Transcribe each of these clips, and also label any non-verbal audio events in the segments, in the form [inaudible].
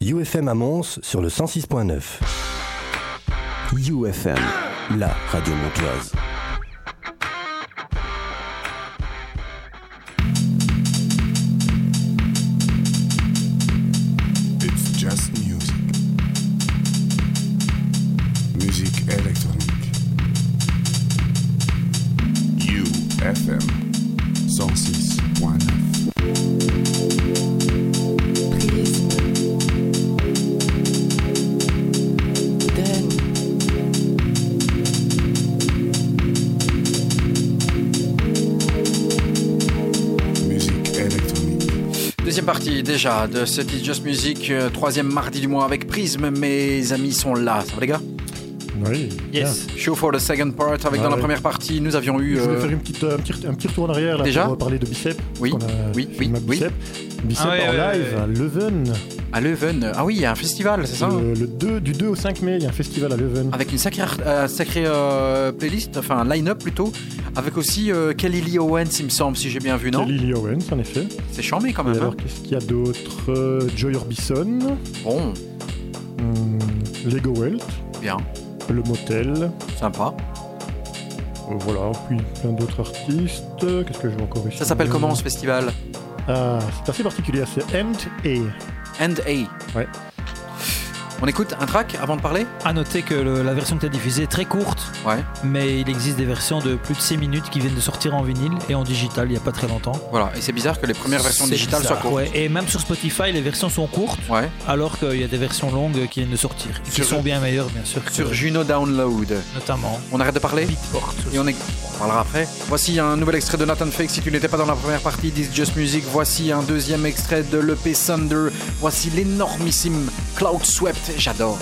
UFM à Mons sur le 106.9. UFM, la radio montoise. Déjà de ce It's Just Music, euh, troisième mardi du mois avec Prism. Mes amis sont là, ça va les gars? Oui. Yes. Show for the second part avec Ah dans la première partie nous avions eu Je voulais euh, faire une petite, un, petit, un petit retour en arrière là, Déjà? pour parler de Bicep. Oui, a oui, oui, Bicep. Bicep Ah ouais, en ouais, live à Leuven. à Leuven. Ah oui, il y a un festival, c'est ça Le, le 2, du 2 au 5 mai, il y a un festival à Leuven. Avec une sacrée, euh, sacrée euh, playlist, enfin un line-up plutôt, avec aussi euh, Kelly Lee Owens, il me semble, si j'ai bien vu, non Kelly Lee Owens, en effet. C'est chambé quand Et même. alors, hein. qu'est-ce qu'il y a d'autre Euh, Joy Orbison, Bon, hum, Lego Welt, bien, Le Motel. sympa. euh, voilà, puis plein d'autres artistes. Qu'est-ce que je vois encore ici Ça s'appelle comment ce festival? Ah, c'est assez particulier, c'est End A. And A. Ouais. On écoute un track avant de parler? À noter que le- la version que tu as diffusée est très courte, Ouais. mais il existe des versions de plus de 6 minutes qui viennent de sortir en vinyle et en digital il n'y a pas très longtemps. Voilà, et c'est bizarre que les premières versions digitales soient courtes. ouais. Et même sur Spotify, les versions sont courtes, Ouais. alors qu'il y a des versions longues qui viennent de sortir. Qui Sur- sont bien meilleures, bien sûr. que- Sur Juno Download. Notamment. On arrête de parler? Beatport. Et on, est... on parlera après. Voici un nouvel extrait de Nathan Fake. Si tu n'étais pas dans la première partie d'Is Just Music, voici un deuxième extrait de l'EP Thunder. Voici l'énormissime Cloud Swept. J'adore.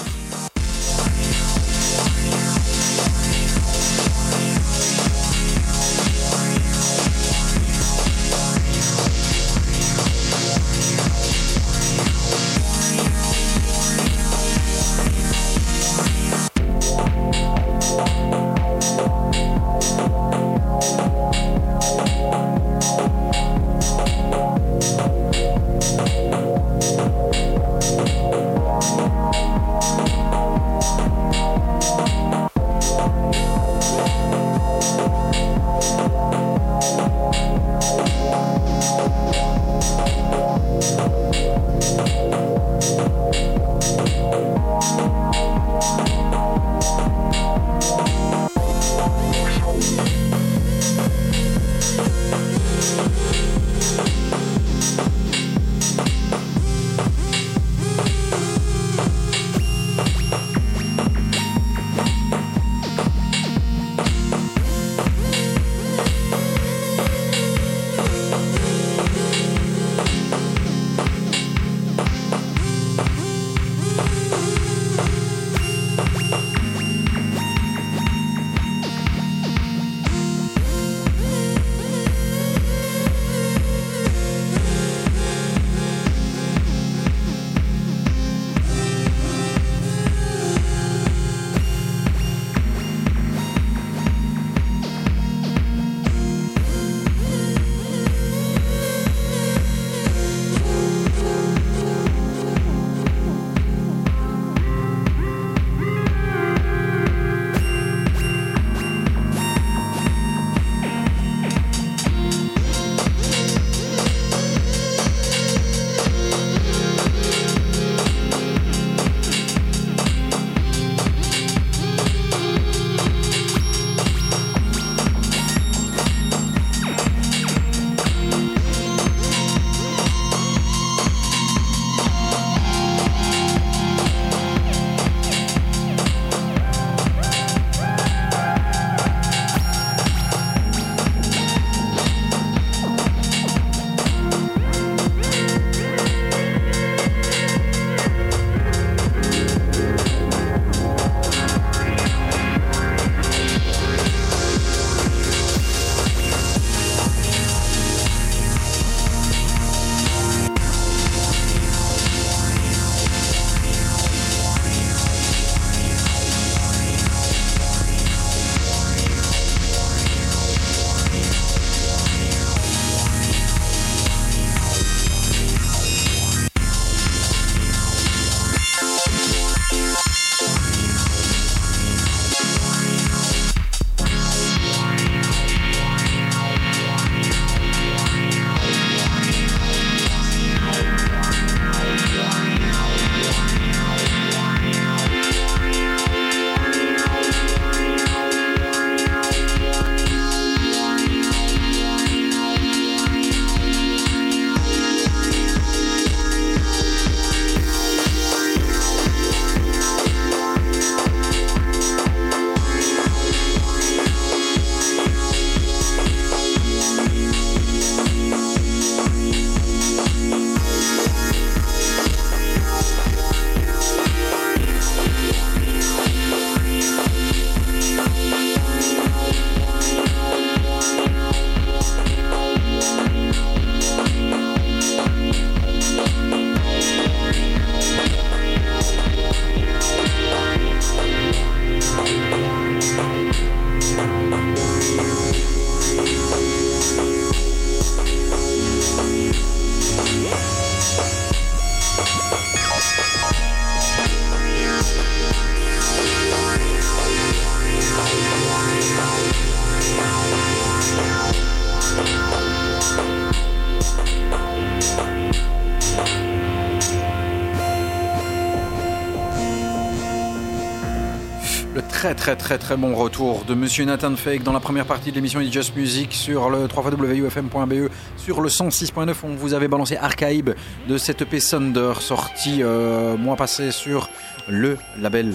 Très très très bon retour de Monsieur Nathan Fake dans la première partie de l'émission It's Just Music sur le 3wufm.be E. sur le 106.9 on vous avait balancé Archive de cette EP Thunder sorti euh, mois passé sur le label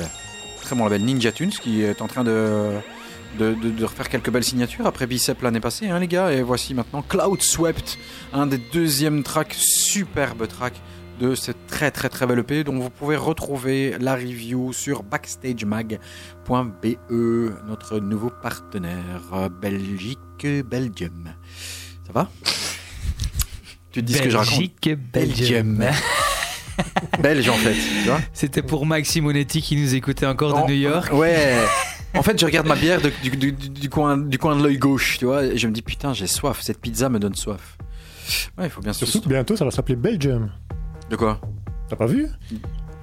très bon label Ninja Tunes qui est en train de- de refaire quelques belles signatures après Bicep l'année passée hein, les gars et voici maintenant Cloud Swept un des deuxièmes tracks superbe track de cette très très très belle EP dont vous pouvez retrouver la review sur backstagemag.be notre nouveau partenaire euh, Belgique Belgium. Ça va? [laughs] Tu te dis ce que je raconte Belgique, Belgium. [laughs] Belge en fait, tu vois? C'était pour Max Simonetti qui nous écoutait encore de New York. Ouais. En fait, je [laughs] regarde ma bière de- du, du- du- du coin, du coin de l'œil gauche, tu vois, et je me dis putain, j'ai soif. Cette pizza me donne soif. Ouais, il faut bien se Surtout que bientôt, ça va s'appeler Belgium. De quoi? T'as pas vu?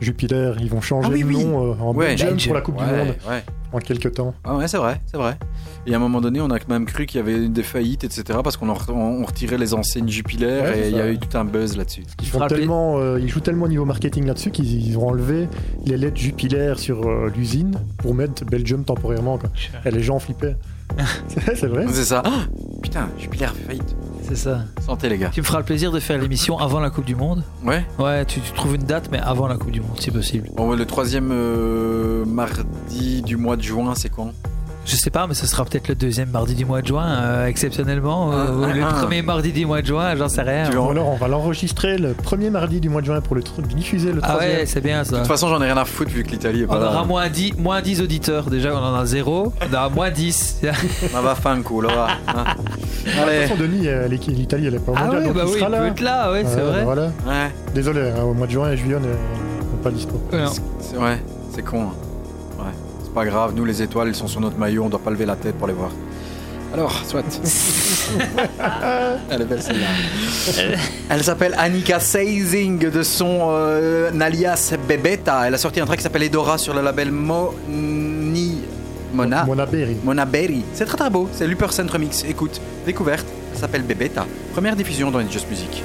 Jupiler, ils vont changer Ah oui, oui. nom euh, en Ouais, Belgium pour la Coupe ouais, du Monde Ouais. en quelques temps. Ah ouais, c'est vrai, c'est vrai. Et à un moment donné, on a quand même cru qu'il y avait des faillites, etc. Parce qu'on on retirait les enseignes Jupiler Ouais, et il y a eu tout un buzz là-dessus. Ils, font tellement, euh, ils jouent tellement au niveau marketing là-dessus qu'ils ils ont enlevé les lettres Jupiler sur euh, l'usine pour mettre Belgium temporairement. Quoi. Et les gens flippaient. [laughs] c'est c'est vrai. C'est ça. Ah, putain, Jupiler fait faillite. C'est ça. Santé les gars. Tu me feras le plaisir de faire l'émission avant la Coupe du Monde. Ouais. Ouais, tu, tu trouves une date, mais avant la Coupe du Monde, si possible. Bon, ouais, le troisième euh, mardi du mois de juin, c'est quand? Je sais pas, mais ce sera peut-être le deuxième mardi du mois de juin, euh, exceptionnellement. Ah, ou ah, le ah. premier mardi du mois de juin, j'en sais rien. Alors on va l'enregistrer le premier mardi du mois de juin pour le diffuser le Ah troisième. ouais, c'est bien ça. De toute façon, j'en ai rien à foutre vu que l'Italie est On pas là. aura moins 10, moins 10 auditeurs. Déjà, on en a zéro. On aura moins 10. [laughs] Ah bah, fanco, là. va, hein. [laughs] De toute Allez. façon, Denis, euh, l'équipe- l'Italie, elle est pas au Ah mondial, ouais, donc bah il oui, sera il là. peut être là, ouais, c'est Ouais, vrai. voilà. Ouais, Désolé, hein, au mois de juin et juillet, on n'est on est pas dispo. C'est ouais, c'est con. hein. Pas grave. Nous, les étoiles, elles sont sur notre maillot. On doit pas lever la tête pour les voir. Alors, soit. [laughs] Elle est belle celle-là. Elle s'appelle Annika Seizing de son euh, alias Bebeta. Elle a sorti un track qui s'appelle Edora sur le label Moni. Mona. Mona Berry. Mona Berry. C'est très très beau. C'est l'Upper Centre Mix. Écoute, découverte. Elle s'appelle Bebeta. Première diffusion dans It's Just Music.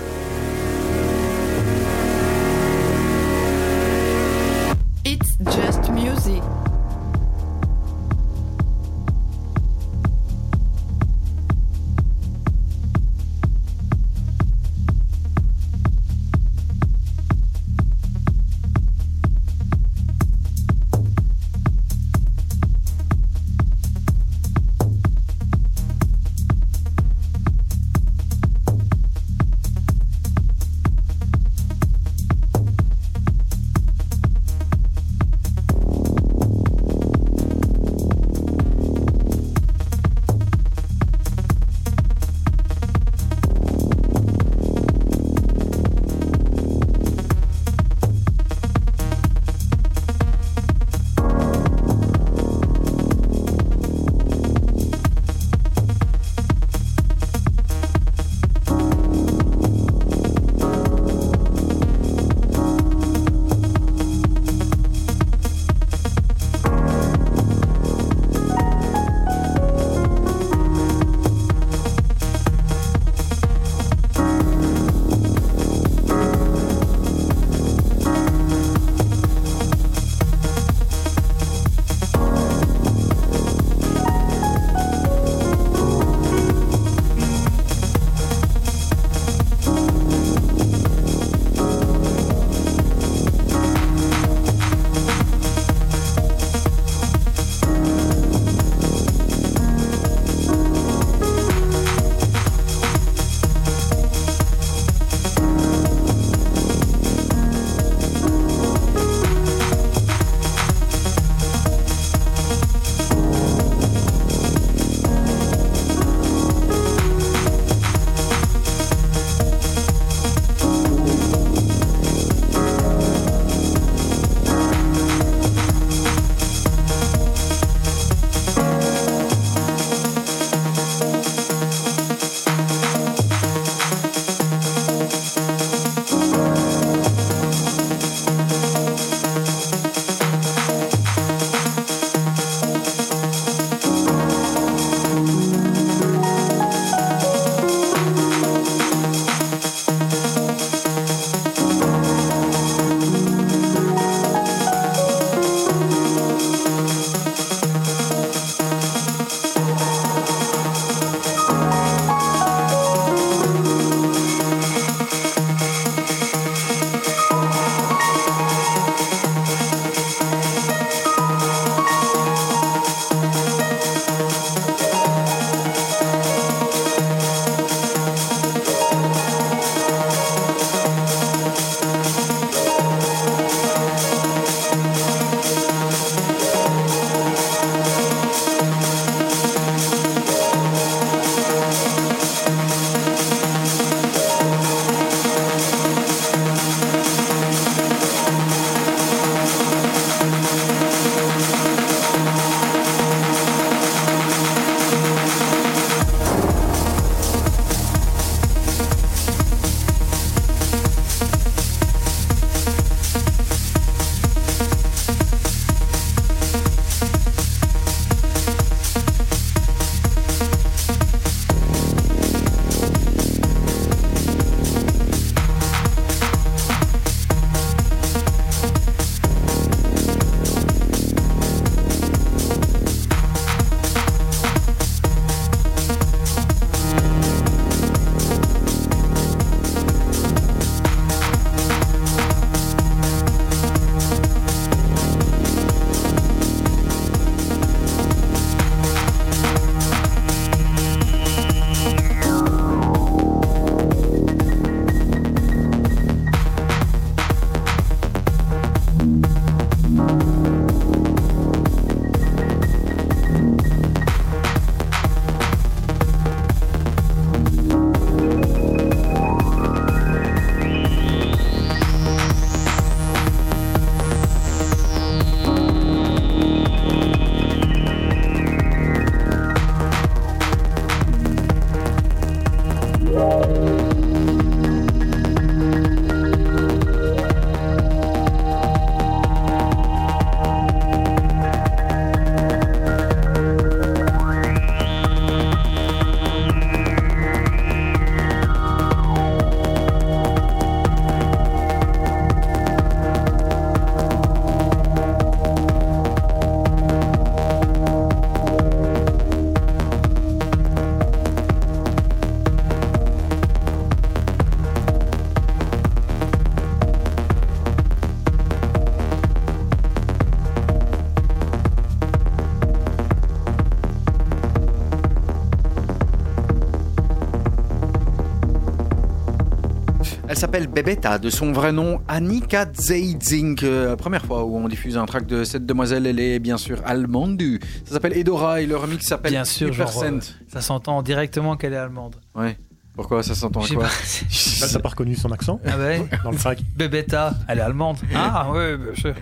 S'appelle Bebetta, de son vrai nom Annika Zeidzing. Euh, première fois où on diffuse un track de cette demoiselle, elle est bien sûr allemande. Ça s'appelle Edora et le remix s'appelle Bien sûr, genre, 3%. euh, ça s'entend directement qu'elle est allemande. Ouais. Pourquoi ça s'entend à Je sais quoi pas. Là, t'as pas reconnu son accent Ah ouais [laughs] dans le track. Bebetta, elle est allemande. [laughs] Ah ouais, bien sûr.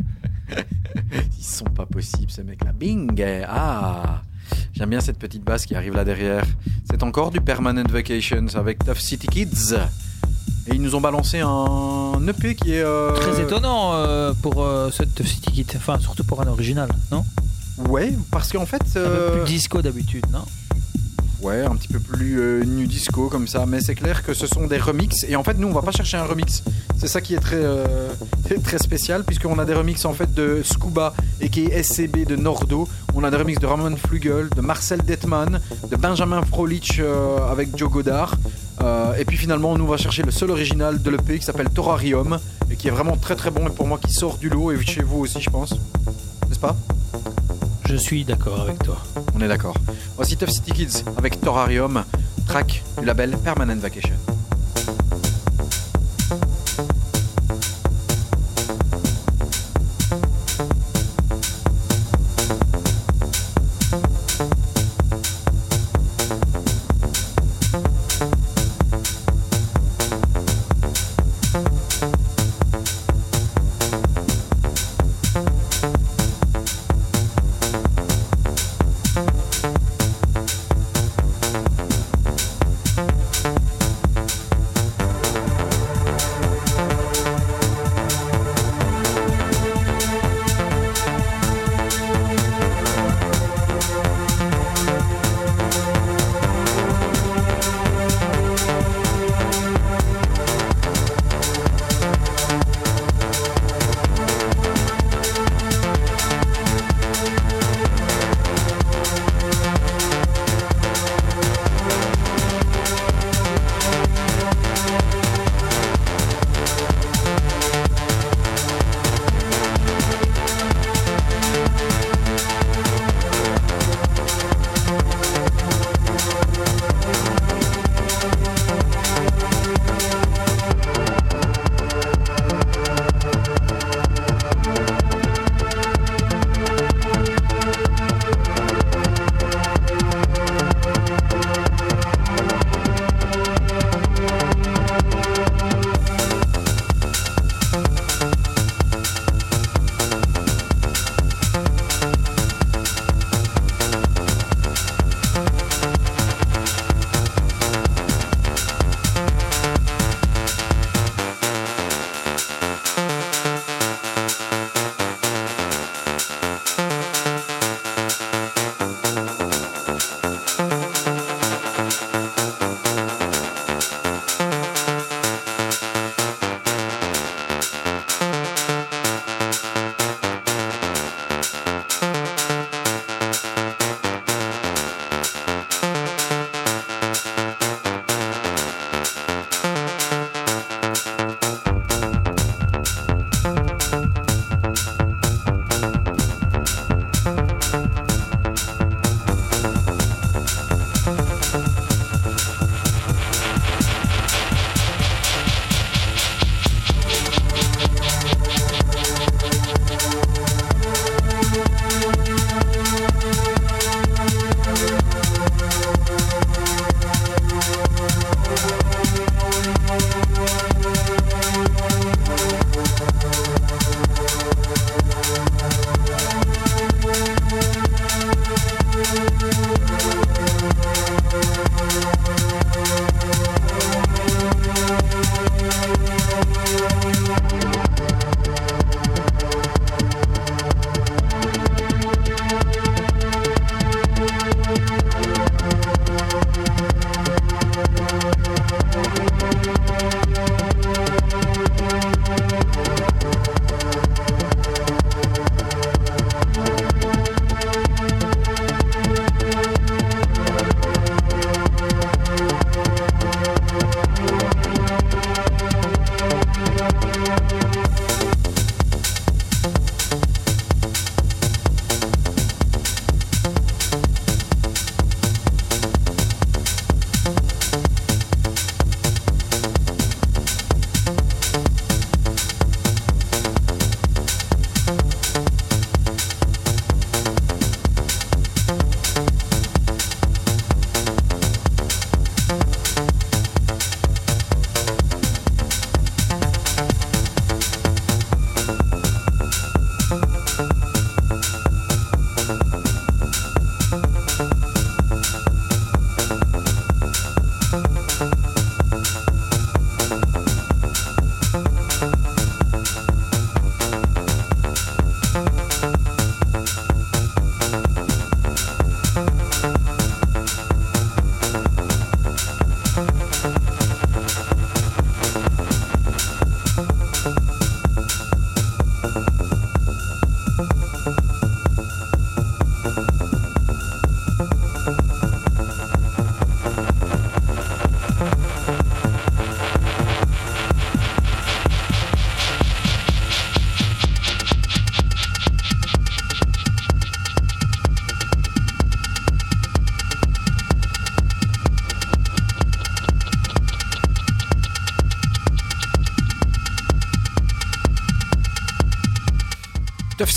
Ils sont pas possibles ces mecs-là. Bing Ah J'aime bien cette petite basse qui arrive là derrière. C'est encore du Permanent Vacations avec Tough City Kids. Et ils nous ont balancé un EP qui est... euh, Très étonnant euh, pour euh, cette City Kit. Enfin, surtout pour un original, non? Ouais, parce qu'en fait... Un peu plus disco d'habitude, non? Ouais, un petit peu plus nu disco comme ça, mais c'est clair que ce sont des remixes. Et en fait, nous, on va pas chercher un remix. C'est ça qui est très, [laughs] très spécial, puisqu'on a des remixes en fait de Scuba et qui est SCB de Nordo. On a des remixes de Ramon Flugel, de Marcel Detman, de Benjamin Frolich avec Joe Godard. Euh, et puis finalement, nous, on va chercher le seul original de l'EP qui s'appelle Torarium et qui est vraiment très très bon et pour moi qui sort du lot et chez vous aussi, je pense. N'est-ce pas? Je suis d'accord avec toi. On est d'accord. Voici Tough City Kids avec Torarium, track du label Permanent Vacation.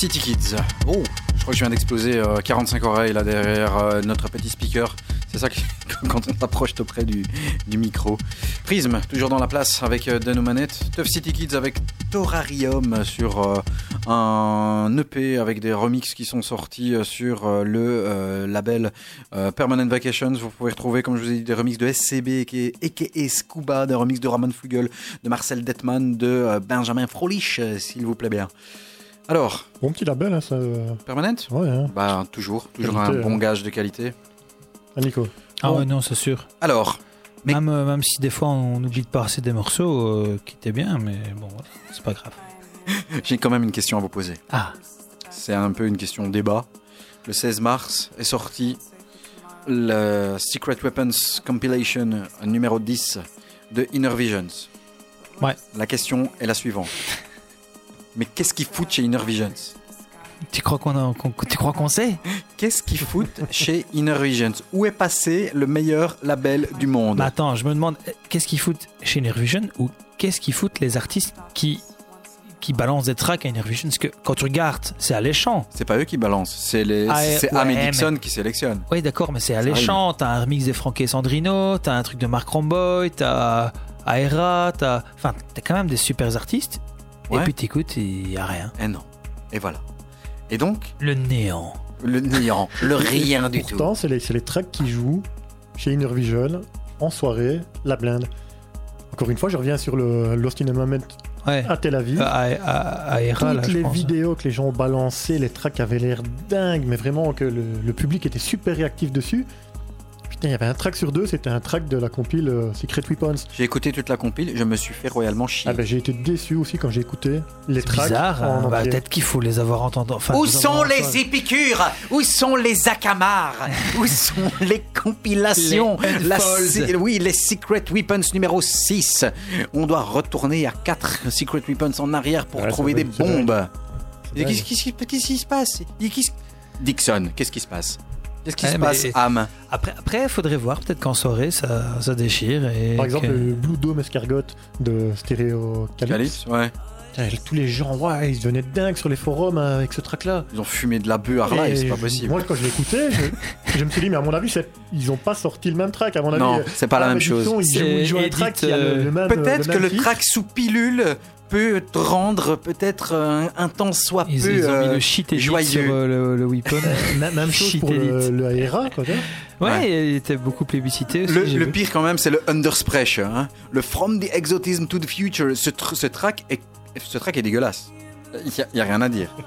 City Kids. Oh, je crois que je viens d'exploser euh, 45 oreilles là derrière euh, notre petit speaker. C'est ça que, [laughs] quand on s'approche auprès du, du micro. Prism, toujours dans la place avec euh, Dan aux manettes. Tough City Kids avec Torarium sur euh, un EP avec des remixes qui sont sortis euh, sur euh, le euh, label euh, Permanent Vacations. Vous pouvez retrouver, comme je vous ai dit, des remixes de SCB, a.k.a. Scuba, des remixes de Ramon Flugel, de Marcel Detman, de euh, Benjamin Frolich, euh, s'il vous plaît bien. Alors, Bon petit label, hein, ça. euh, Permanent Ouais, hein. Bah, toujours, toujours Qualité, un bon hein. gage de qualité. Ah, Nico. Ah Bon. ouais, non, c'est sûr. Alors, Mais- Même, euh, même si des fois on oublie de passer des morceaux euh, qui étaient bien, mais bon, voilà, c'est pas grave. [laughs] j'ai quand même une question à vous poser. Ah, C'est un peu une question débat. Le 16 mars est sorti le Secret Weapons Compilation numéro 10 de Inner Visions. Ouais. La question est la suivante. Mais qu'est-ce qu'ils foutent chez Inner Visions tu crois qu'on qu'on- tu crois qu'on sait Qu'est-ce qu'ils foutent chez Inner Visions Où est passé le meilleur label du monde attends, je me demande, qu'est-ce qu'ils foutent chez Nervision ou qu'est-ce qu'ils foutent les artistes qui, qui balancent des tracks à Nervision Parce que quand tu regardes, c'est alléchant. C'est pas eux qui balancent, c'est les, Ah, c'est ouais, Amy mais- Dixon qui sélectionne. Oui, d'accord, mais c'est alléchant. T'as un remix des Franck et Sandrino, t'as un truc de Mark Romboy, t'as Aera, t'as. Enfin, t'as quand même des super artistes. Ouais. Et puis t'écoutes, il y a rien. Et non. Et voilà. Et donc, Le néant. le néant, [laughs] le rien du tout. Pourtant, c'est les, c'est les tracks qui jouent chez Inner Vision en soirée, la blinde. Encore une fois, je reviens sur le Lost in a Moment Ouais. à Tel Aviv. Euh, là, Toutes je les pense. vidéos que les gens ont balancées, les tracks avaient l'air dingues, mais vraiment que le, le public était super réactif dessus. Putain, il y avait un track sur deux, c'était un track de la compile euh, Secret Weapons. J'ai écouté toute la compile, je me suis fait royalement chier. Ah ben, j'ai été déçu aussi quand j'ai écouté les C'est tracks bizarre. hein. Bah, entier. Peut-être qu'il faut les avoir entendus. Enfin, Où les sont avoir les entendus. épicures? Où sont les akamars Où sont [laughs] les compilations? Les La Unfolds. si- Oui, les Secret Weapons numéro 6. On doit retourner à 4 Secret Weapons en arrière pour Ouais, trouver des c'est bombes. Et. Qu'est-ce qu'est-ce qui qu'est-ce qui se passe? Et qu'est-ce- Dixon, qu'est-ce qui se passe? Qu'est-ce qui Ouais, se mais- passe, Am Après, après, faudrait voir. Peut-être qu'en soirée, ça, ça déchire. Et Par exemple, que- le Blue Dome Escargot de Stereo Calypso. Calypse Ouais. Tous les gens, ouais, ils devenaient dingues sur les forums hein, avec ce track-là. Ils ont fumé de la bœuf à live, Et c'est pas possible. Moi, quand je l'écoutais, je, je me suis dit, mais à mon avis, c'est- ils ont pas sorti le même track. À mon avis, Non, euh, c'est pas la ah, même chose. Ils jouent, ils jouent un track qui a le, euh, le même. Peut-être que le track sous pilule peut te rendre peut-être un, un temps soit Ils, peu ils ont mis euh, le shit edit joyeux. sur euh, le, le weapon. [laughs] Même, chose Shit pour le, le Aera, quoi. tu vois. ouais, il était beaucoup plébiscité aussi. Le, pire quand même, c'est le Underspreche. Hein. Le From the Exotism to the Future. Ce, tr- ce track est, ce track est dégueulasse. Il y, a- il y a rien à dire. [laughs]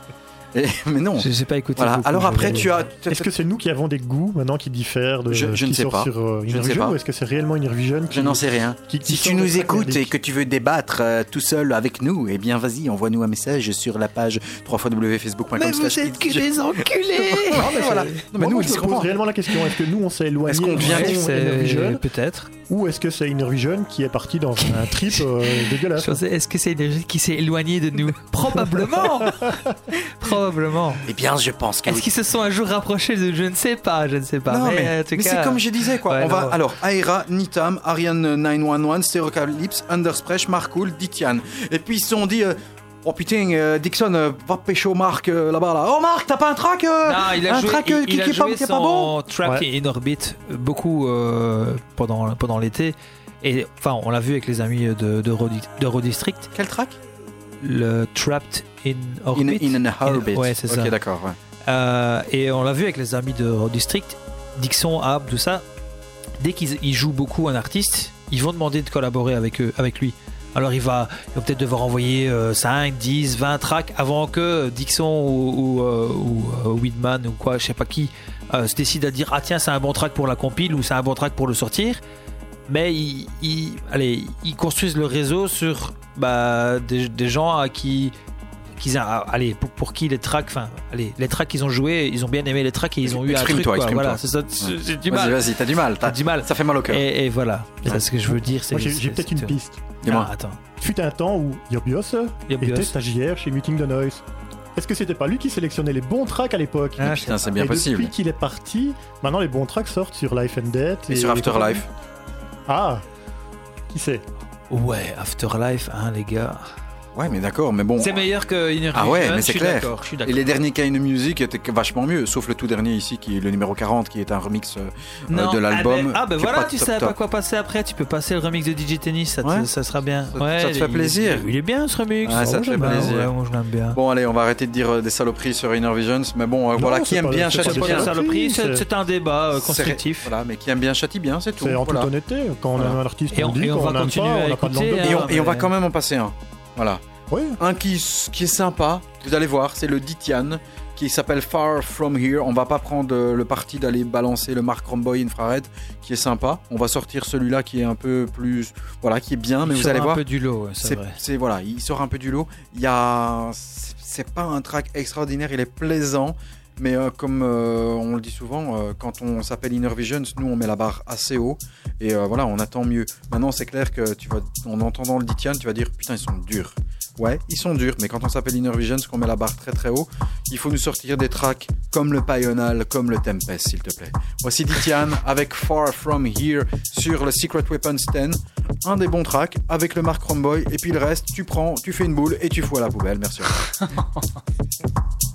Et- mais non. Je sais pas écouté. Voilà. beaucoup, Alors après, tu as. Est-ce que c'est nous qui avons des goûts maintenant qui diffèrent de Je- ne sais pas. sur euh, Je ne sais pas. ou est-ce que c'est réellement Innervision qui, Je n'en sais rien. qui- qui Si tu nous écoutes et que tu veux débattre euh, tout seul avec nous, eh bien vas-y, envoie-nous un message sur la page www.facebook.com. Mais vous êtes que des enculés [laughs] Non, mais voilà. Non, mais nous, on comprend. pose réellement la question est-ce que nous on s'est éloigné Est-ce qu'on vient Innervision Peut-être. ou est-ce que c'est Innervision qui est parti dans un [laughs] trip euh, dégueulasse Est-ce que c'est énergie qui s'est éloigné de nous? [laughs] Probablement. Probablement. Eh bien, je pense que Est-ce oui. qu'ils se sont un jour rapprochés de Je ne sais pas, je ne sais pas. Non, mais, mais, mais c'est comme je disais quoi. Ouais, on va alors Aera, Nitam, Ariane 911, Stereocalypse, Underspreche, Marcool, Ditian. Et puis ils se sont dit euh, oh putain euh, Dixon euh, va pécho Marc euh, là-bas là. Oh Marc t'as pas un track euh, Non, il a un joué, track il, euh, qui, il a qui est pas, joué qui est pas bon. Trapped Ouais. in Orbit beaucoup euh, pendant, pendant l'été. Et enfin, on l'a vu avec les amis de, de, Road, de Road District. Quel track Le Trapped in In, Orbit. in an orbit. Ouais, c'est ça. d'accord. ouais. Euh, et on l'a vu avec les amis de Road District, Dixon, Ab, tout ça. Dès qu'ils ils jouent beaucoup un artiste, ils vont demander de collaborer avec, eux, avec lui. Alors il va, peut-être devoir envoyer euh, 5, 10, 20 tracks avant que Dixon ou, ou, euh, ou, euh, Whitman ou quoi, je sais pas qui, euh, se décide à dire ah tiens c'est un bon track pour la compile ou c'est un bon track pour le sortir. Mais ils, ils- allez, ils construisent le réseau sur bah, des, des gens à qui allez pour, pour qui les tracks enfin allez les tracks qu'ils ont joué ils ont bien aimé les tracks et ils ont eu un truc Exprime-toi, quoi. exprime-toi. voilà c'est ça c'est- j'ai du Vas-y mal vas-y t'as du mal. T'as du mal Ça fait mal au cœur. et, et voilà c'est ce que je veux dire j'ai peut-être une piste. Dis-moi. Ah, attends Fut un temps où Yobios Yobios. était stagiaire chez Muting the Noise. Est-ce que c'était pas lui qui sélectionnait les bons tracks à l'époque? Ah, Putain c'est bien Et possible. Depuis qu'il est parti, maintenant les bons tracks sortent sur Life and Death Et sur Afterlife. Ah, qui sait ouais Afterlife hein les gars Ouais, mais d'accord, mais bon. C'est meilleur que Inner Ah ouais, Vision, mais je c'est suis clair. d'accord, je suis Et les derniers Kind Music étaient vachement mieux, sauf le tout dernier ici, qui est le numéro 40, qui est un remix euh, Non, de l'album. Ah ben, ah ben voilà, pas tu top. pas quoi passer après. Tu peux passer le remix de DJ Tennis, ça, te- Ouais. ça sera bien. Ça- ouais, ça te fait il- plaisir. Il est bien ce remix. Ça Oh, te fait j'aime bien, plaisir. ouais, moi je l'aime bien. Bon, allez, on va arrêter de dire euh, des saloperies sur Inner Visions, mais bon, euh, Non, voilà, qui aime bien châtie bien. c'est un débat euh, constructif. Voilà, mais qui aime bien châtie bien, c'est tout. C'est en toute honnêteté. Quand on aime un artiste, on, dit. et on quand va on n'aime continuer pas, on n'a pas de bois. Et on, va quand même en passer un. Voilà. Oui. Un qui, est sympa, vous allez voir, c'est le Ditian, qui s'appelle Far From Here. On va pas prendre euh, le parti d'aller balancer le Mark Romboy Infrared, qui est sympa. On va sortir celui-là qui est un peu plus. Voilà, qui est bien, mais Il vous sort allez un voir. peu du lot, c'est vrai. c'est- voilà, il sort un peu du lot. Il y a, c'est c'est pas un track extraordinaire, il est plaisant, mais euh, comme euh, on le dit souvent, euh, quand on s'appelle Inner Visions, nous on met la barre assez haut et voilà, on attend mieux. Maintenant, c'est clair que tu vas, en entendant le Ditian, tu vas dire putain, ils sont durs. Ouais, ils sont durs, mais quand on s'appelle Inner Visions, qu'on met la barre très très haut, il faut nous sortir des tracks comme le Pional, comme le Tempest, s'il te plaît. Voici Ditian avec Far From Here sur le Secret Weapons 10 un des bons tracks avec le Mark Romboy et puis le reste tu prends, tu fais une boule et tu fous à la poubelle. Merci. [laughs]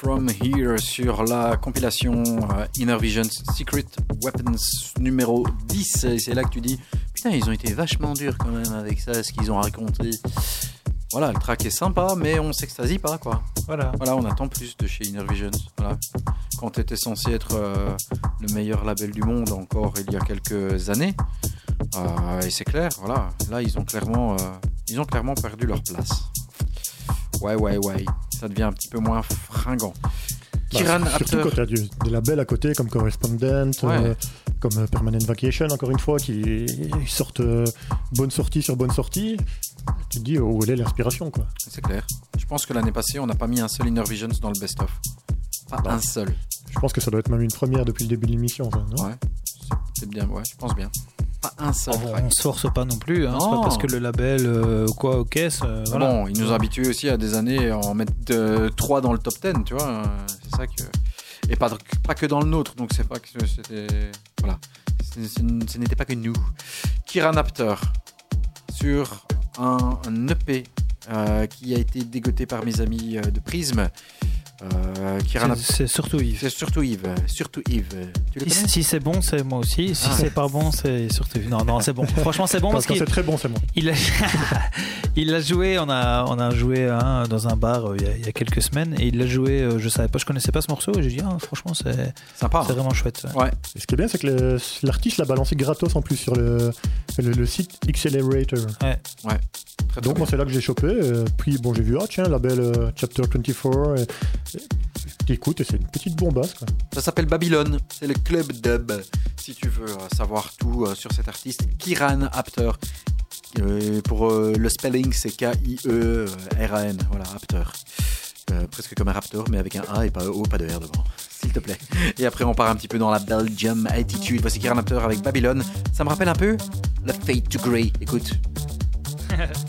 From Here sur la compilation euh, Inner Visions Secret Weapons numéro 10. Et c'est là que tu dis Putain, ils ont été vachement durs quand même avec ça, ce qu'ils ont raconté. Voilà, le track est sympa, mais on s'extasie pas quoi. Voilà. Voilà, on attend plus de chez Inner Visions. Voilà. Quand tu étais censé être euh, le meilleur label du monde encore il y a quelques années, euh, et c'est clair, voilà, là ils ont clairement, euh, ils ont clairement perdu leur place. Ouais, ouais, ouais, ça devient un petit peu moins fringant. Bah, Kiran surtout quand tu as des labels à côté comme Correspondent, Ouais. euh, comme euh, Permanent Vacation, encore une fois, qui sortent euh, bonne sortie sur bonne sortie. Tu te dis où elle est l'inspiration quoi. c'est clair. Je pense que l'année passée, on n'a pas mis un seul Inner Visions dans le best-of. Pas Non. un seul. Je pense que ça doit être même une première depuis le début de l'émission, Ouais, c'est bien, ouais, je pense bien. Un seul. Oh, track. on se force pas non plus. Hein. C'est pas parce que le label euh, quoi aux caisses. euh, voilà. Bon, ils nous ont habitués aussi à des années à en mettre 3 dans le top 10, tu vois. euh, C'est ça que. Et pas, pas que dans le nôtre, donc c'est pas que c'était. Voilà. Ce n'était pas que nous. Kira Napter, sur un, un EP euh, qui a été dégoté par mes amis euh, de Prism. Euh, C'est- surtout Yves. C'est surtout Yves. Surtout Yves. Tu le Si, c'est bon, c'est moi aussi. Si Ah. c'est pas bon, c'est surtout. Non, non, c'est bon. [laughs] Franchement, c'est bon parce quand qu'il c'est très bon, c'est bon. il a, [laughs] il a joué. On a, on a joué hein, dans un bar euh, il y, a, il y a quelques semaines et il l'a joué. euh, je savais pas, je connaissais pas ce morceau et j'ai dit ah, franchement c'est Sympa. c'est vraiment chouette. ouais. Ouais. Et ce qui est bien, c'est que le- l'artiste l'a balancé gratos en plus sur le, le, le site Accelerator. Très, très Donc bien. moi c'est là que j'ai chopé. puis bon j'ai vu ah tiens label euh, Chapter 24. Et, et, écoute et c'est une petite bombasse quoi. Ça s'appelle Babylone, c'est le club dub. Si tu veux euh, savoir tout euh, sur cet artiste, Kiran Apter. Euh, pour le spelling, c'est K-I-E-R-A-N. Voilà, Apter. Euh, presque comme un raptor, mais avec un A et pas O, pas de R devant. S'il te plaît. Et après, on part un petit peu dans la Belgium attitude. Voici Kiran Apter avec Babylone. Ça me rappelle un peu le Fate to Grey. Écoute. [laughs]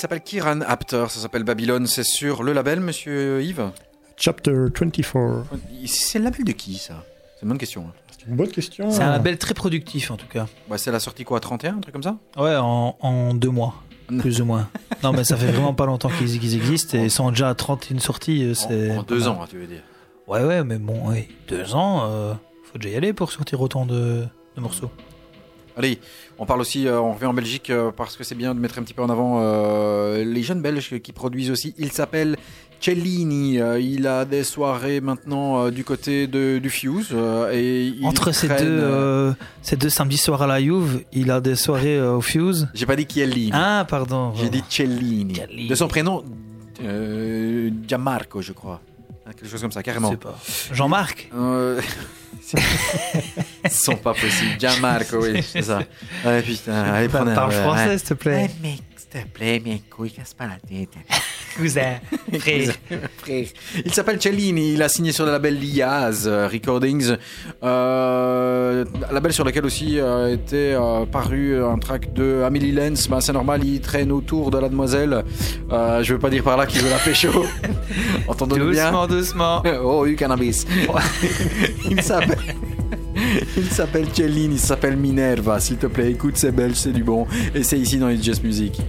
s'appelle Kiran Apter, ça s'appelle Babylone. C'est sur le label, monsieur Yves Chapter 24. C'est le label de qui, ça? C'est une bonne question. hein. C'est une bonne question. C'est un label très productif en tout cas. Bah, c'est la sortie quoi, 31, un truc comme ça? Ouais, en, en deux mois, Non. plus ou moins. [laughs] Non, mais ça fait vraiment pas longtemps qu'ils qu'ils existent et ils sont déjà à 31 sorties. euh, c'est En, deux ans, hein, tu veux dire. Ouais, ouais, mais bon, ouais, deux ans, euh, faut déjà y aller pour sortir autant de, de morceaux. Allez, on parle aussi, euh, on revient en Belgique euh, parce que c'est bien de mettre un petit peu en avant euh, les jeunes Belges qui produisent aussi. Il s'appelle Cellini. il a des soirées maintenant du côté de, du Fuse. et il Entre ces deux, ces deux samedis soirs à la Juve, il a des soirées au Fuse. J'ai pas dit Chiellini. Ah, pardon. J'ai dit Cellini. Cellini. De son prénom, Gianmarco, je crois. Ah, Quelque chose comme ça, Je carrément. sais pas. Jean-Marc? [laughs] [laughs] Ils sont pas possibles. Gianmarco, oui, c'est ça. [laughs] Ouais, putain, allez, prenez un- Parle français, s'il te plaît. mec, s'il te plaît, mec, couille, casse pas la tête? [laughs] Cousin, frère. [laughs] Frère. Il s'appelle Cellini, il a signé sur le label Liaz euh, Recordings, euh, label sur lequel aussi euh, était euh, paru un track de Amélie Lenz. Ben, c'est normal, il traîne autour de la demoiselle. Euh, je veux pas dire par là qu'il veut la pécho. [laughs] Entendons-nous bien. Doucement, doucement. Oh, eu cannabis. il s'appelle. Il s'appelle Cellini, il s'appelle Minerva. S'il te plaît, écoute, c'est belge, c'est du bon. Et c'est ici dans It's Just Music.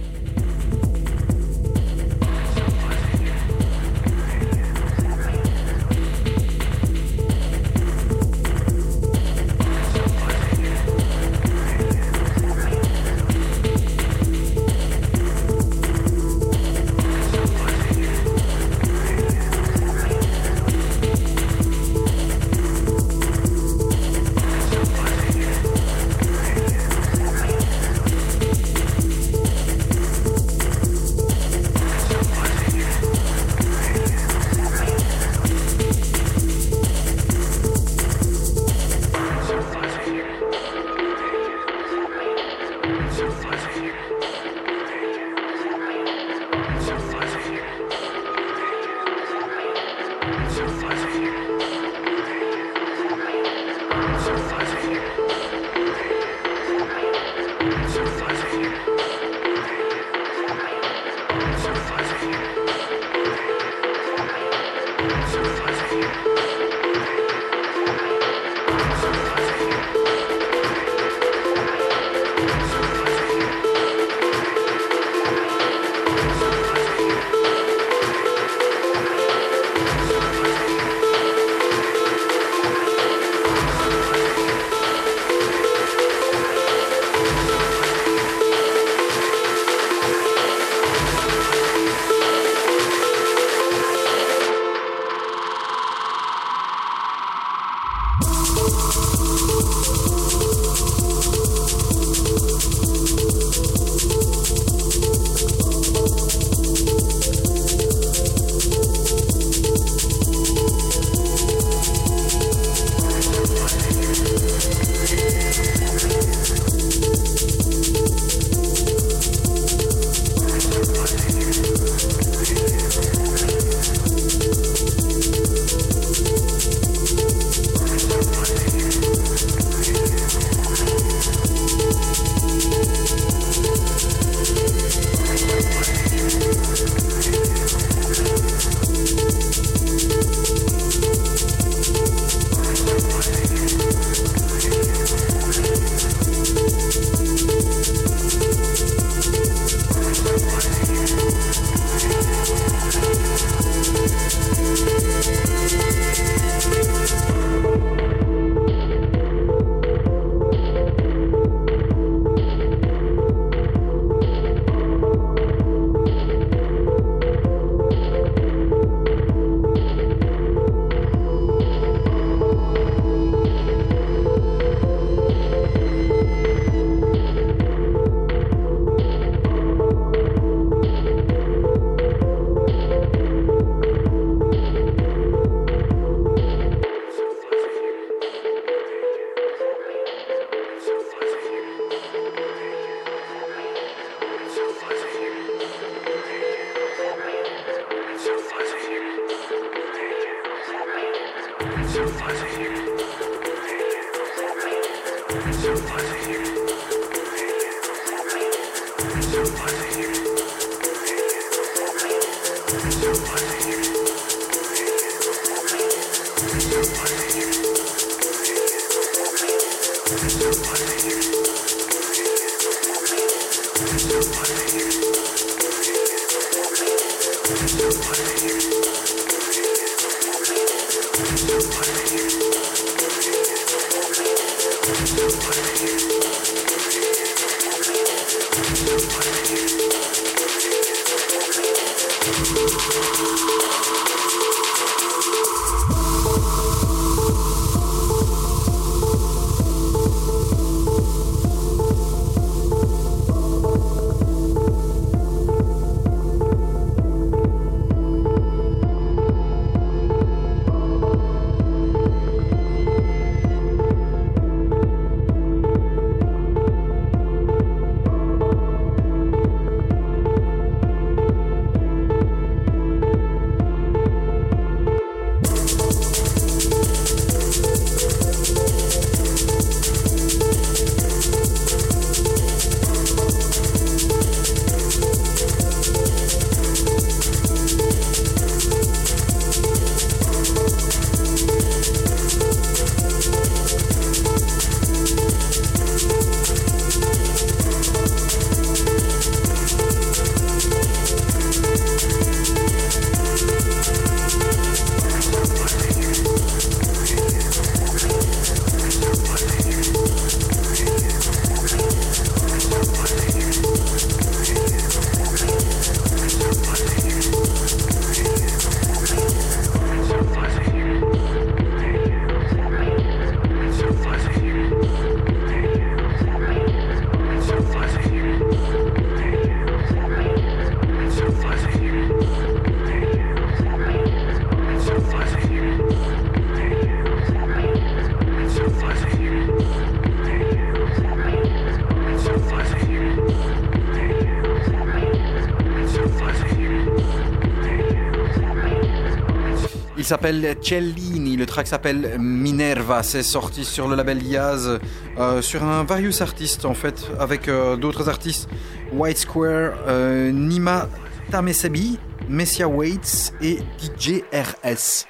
Il s'appelle Cellini, le track s'appelle Minerva, c'est sorti sur le label Yaz, euh, sur un various artiste en fait, avec euh, d'autres artistes, White Square, euh, Nima Tamesebi, Messia Waits et DJ RS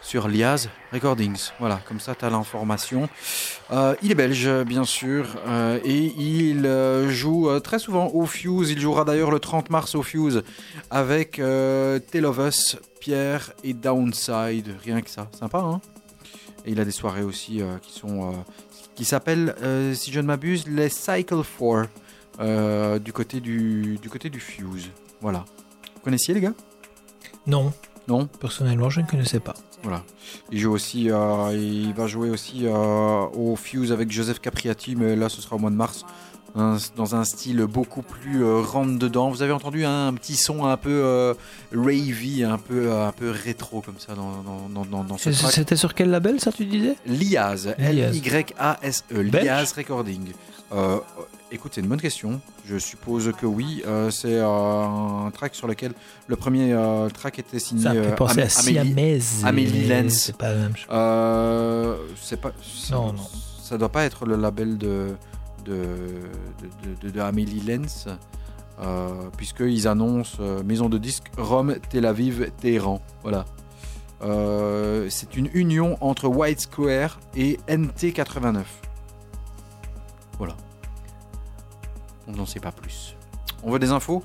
sur Liaz Recordings. Voilà, comme ça tu as l'information. Il est belge, bien sûr, et il joue très souvent au Fuse. Il jouera d'ailleurs le 30 mars au Fuse avec Tale of Us, Pierre et Downside. Rien que ça, sympa, hein Et il a des soirées aussi euh, qui sont, euh, qui s'appellent, euh, si je ne m'abuse, les Cycle 4 euh, du côté du, du côté du Fuse. Voilà. Vous connaissiez les gars? Non, Non? Personnellement, je ne connaissais pas. Voilà. Il joue aussi, il va jouer aussi au Fuse avec Joseph Capriati, mais là ce sera au mois de mars. Un- dans un style beaucoup plus euh, rentre dedans. Vous avez entendu hein, un petit son un peu euh, ravey, un peu, euh, un peu rétro comme ça dans, dans, dans, dans- ce track. C'était sur quel label ça tu disais? Liaz, Liaz. L-Y-A-S-E, Belge Liaz Recording. Euh, écoute, c'est une bonne question. Je suppose que oui. Euh, c'est un track sur lequel le premier track était signé Ça fait penser Amé- à Amélie-. Amélie Lenz. C'est pas la même chose. C'est pas. Non, non. Ça doit pas être le label de de Amélie Lenz, euh, puisqu'ils annoncent euh, maison de disques Rome, Tel Aviv, Téhéran. Voilà. Euh, c'est une union entre White Square et NT89. Voilà. On n'en sait pas plus. On veut des infos?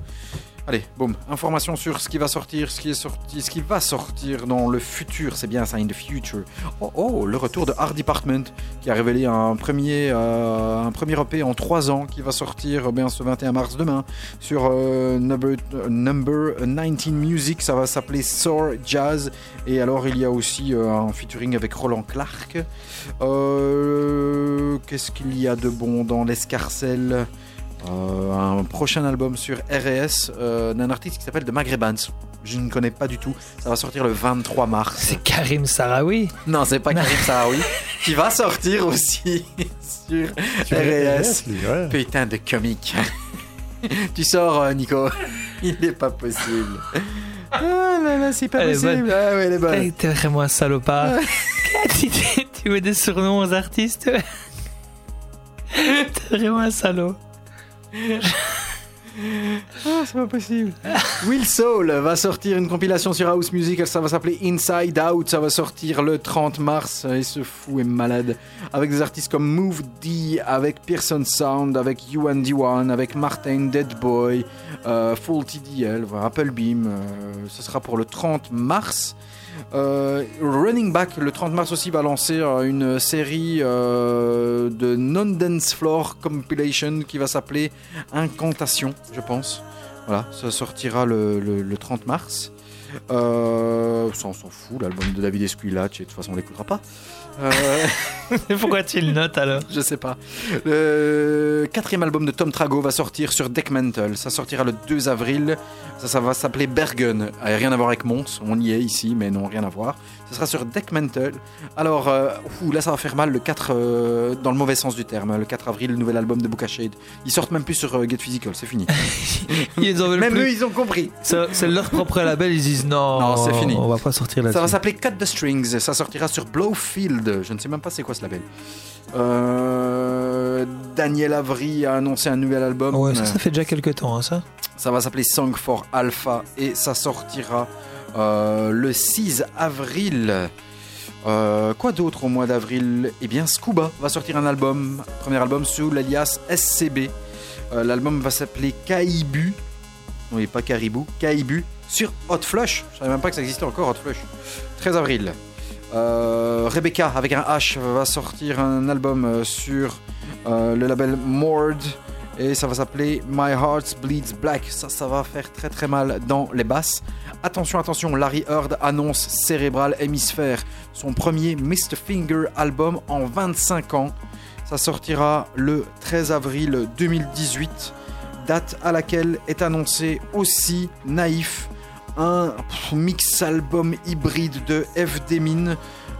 Allez, boum, information sur ce qui va sortir, ce qui est sorti, ce qui va sortir dans le futur, c'est bien ça, in the future. Oh, oh, le retour de Art Department qui a révélé un premier, euh, EP en 3 ans qui va sortir euh, bien ce 21 mars demain sur euh, number, euh, number 19 Music, ça va s'appeler Soar Jazz. Et alors il y a aussi euh, un featuring avec Roland Clark. Euh, Qu'est-ce qu'il y a de bon dans l'escarcelle? Euh, un prochain album sur RS euh, d'un artiste qui s'appelle The Maghrébans. Je ne connais pas du tout. Ça va sortir le 23 mars. C'est Karim Sarawi. Non, c'est pas Karim [laughs] Sahawi qui va sortir aussi [laughs] sur Sur RS. lui, ouais. Putain de comique. [laughs] tu sors, euh, Nico. Il n'est pas possible. Ah là là, c'est pas Elle est possible. Ah ouais, elle est bonne. T'es vraiment un salopard. tu, tu- tu mets des surnoms aux artistes? T'es vraiment un salaud. [laughs] Ah, c'est pas possible. Will Soul va sortir une compilation sur House Music. Ça va s'appeler Inside Out. Ça va sortir le 30 mars. Et ce fou est malade. Avec des artistes comme Move D, avec Pearson Sound, avec Yuan D1, avec Martin Dead Boy, euh, Full TDL, Apple Beam. euh, ce sera pour le 30 mars. Euh, Running Back, le 30 mars aussi, va lancer euh, une série euh, de non-dance floor compilation qui va s'appeler Incantation, je pense. Voilà, ça sortira le, le- le 30 mars. Euh, ça, on s'en fout, l'album de David Esquilache, et de toute façon, on l'écoutera pas. Euh, [laughs] Pourquoi tu le notes alors? Je sais pas. Le quatrième album de Tom Trago va sortir sur Deck Mantle. Ça sortira le 2 avril. Ça, ça va s'appeler Bergen. Rien à voir avec Mons. On y est ici, mais non, rien à voir. Ce sera sur Deck Mantle. Alors, euh, ouh, là, ça va faire mal le 4, euh, dans le mauvais sens du terme. Le 4 avril, le nouvel album de Boca Shade. Ils sortent même plus sur euh, Get Physical, c'est fini. [laughs] Ils en veulent même plus. eux, ils ont compris. C'est leur propre label, ils disent non, Non, c'est fini. On va pas sortir Ça va s'appeler Cut the Strings. Ça sortira sur Blowfield. Je ne sais même pas c'est quoi ce label. Euh, Daniel Avery a annoncé un nouvel album. Ouais, ça, ça fait déjà quelques temps, hein, ça. Ça va s'appeler Song for Alpha et ça sortira euh, le 6 avril. Euh, quoi d'autre au mois d'avril? Eh bien, Scuba va sortir un album, premier album sous l'alias SCB. Euh, L'album va s'appeler Kaibu. Oui, pas Caribou, Kaibu sur Hot Flush. Je savais même pas que ça existait encore, Hot Flush. 13 avril. Rebecca avec un H va sortir un album sur le label Mord et ça va s'appeler My Heart Bleeds Black. Ça, va faire très très mal dans les basses. Attention, attention, Larry Heard annonce Cérébral Hémisphère, son premier Mr. Finger album en 25 ans. Ça sortira le 13 avril 2018, date à laquelle est annoncé aussi Naïf, un mix album hybride de Min.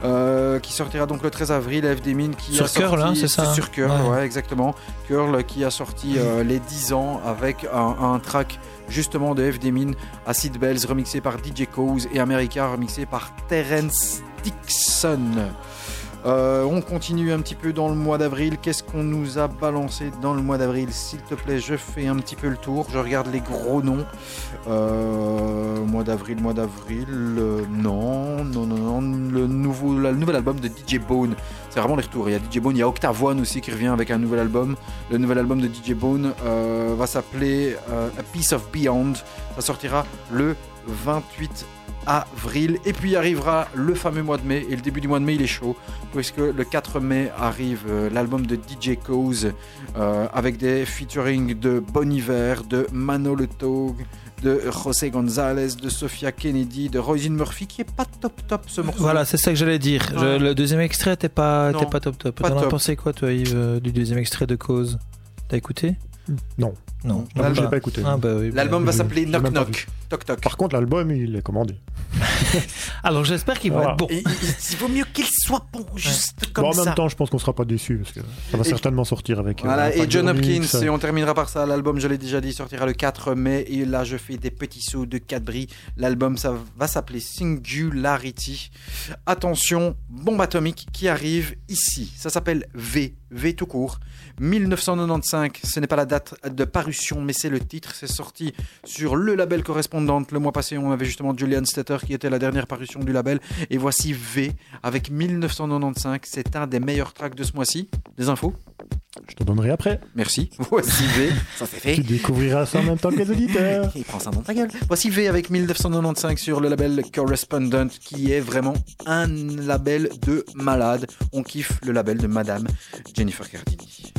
Euh, qui sortira donc le 13 avril, FD Min qui Sur a sorti, Curl, hein, c'est ça, hein Sur Curl, Ouais. ouais, exactement. Curl qui a sorti euh, les 10 ans avec un, un track justement de FD Min, Acid Bells remixé par DJ Cause et America remixé par Terence Dixon. Euh, on continue un petit peu dans le mois d'avril. Qu'est-ce qu'on nous a balancé dans le mois d'avril S'il te plaît, je fais un petit peu le tour. Je regarde les gros noms. Euh, mois d'avril, mois d'avril. euh, non, non, non, non. Le, nouvel album de DJ Bone. C'est vraiment les retours. Il y a DJ Bone, il y a Octavoine aussi qui revient avec un nouvel album. Le nouvel album de DJ Bone va s'appeler A Piece of Beyond. Ça sortira le 28 avril. Et puis arrivera le fameux mois de mai. Et le début du mois de mai, il est chaud. Puisque le 4 mai arrive euh, l'album de DJ Cause euh, avec des featuring de Bon Iver, de Manolo Tog, de José González, de Sophia Kennedy, de Roisin Murphy, qui est pas top top ce morceau. Voilà, c'est ça que j'allais dire. Je- le deuxième extrait était pas, était pas top top. T'en as top. pensé quoi, toi, Yves, euh, du deuxième extrait de Cause? T'as écouté? Non, Non. je l'ai pas écouté. Ah, bah oui. bah- L'album va s'appeler Knock Knock. Toc toc. Par contre, l'album, il est commandé. [laughs] Alors j'espère qu'il va Voilà. être bon. Et il, vaut mieux qu'il soit bon, juste comme Bon, en ça. même temps, je pense qu'on sera pas déçus parce que ça va Et- certainement sortir avec. euh, Voilà, un et John Hopkins, et on terminera par ça. L'album, je l'ai déjà dit, sortira le 4 mai. Et là, je fais des petits sauts de Cadbury. L'album, ça va s'appeler Singularity. Attention, bombe atomique qui arrive ici. Ça s'appelle V, V tout court. 1995, ce n'est pas la date de parution, mais c'est le titre. C'est sorti sur le label correspondante. Le mois passé, on avait justement Julian Stetter qui était la dernière parution du label. Et voici V avec 1995. C'est un des meilleurs tracks de ce mois-ci. Des infos Je te donnerai après. Merci. [laughs] Voici V. Ça c'est fait. Tu découvriras ça en même temps que les auditeurs. [laughs] Il prend ça dans ta gueule. Voici V avec 1995 sur le label Correspondent qui est vraiment un label de malade. On kiffe le label de Madame Jennifer Cardini.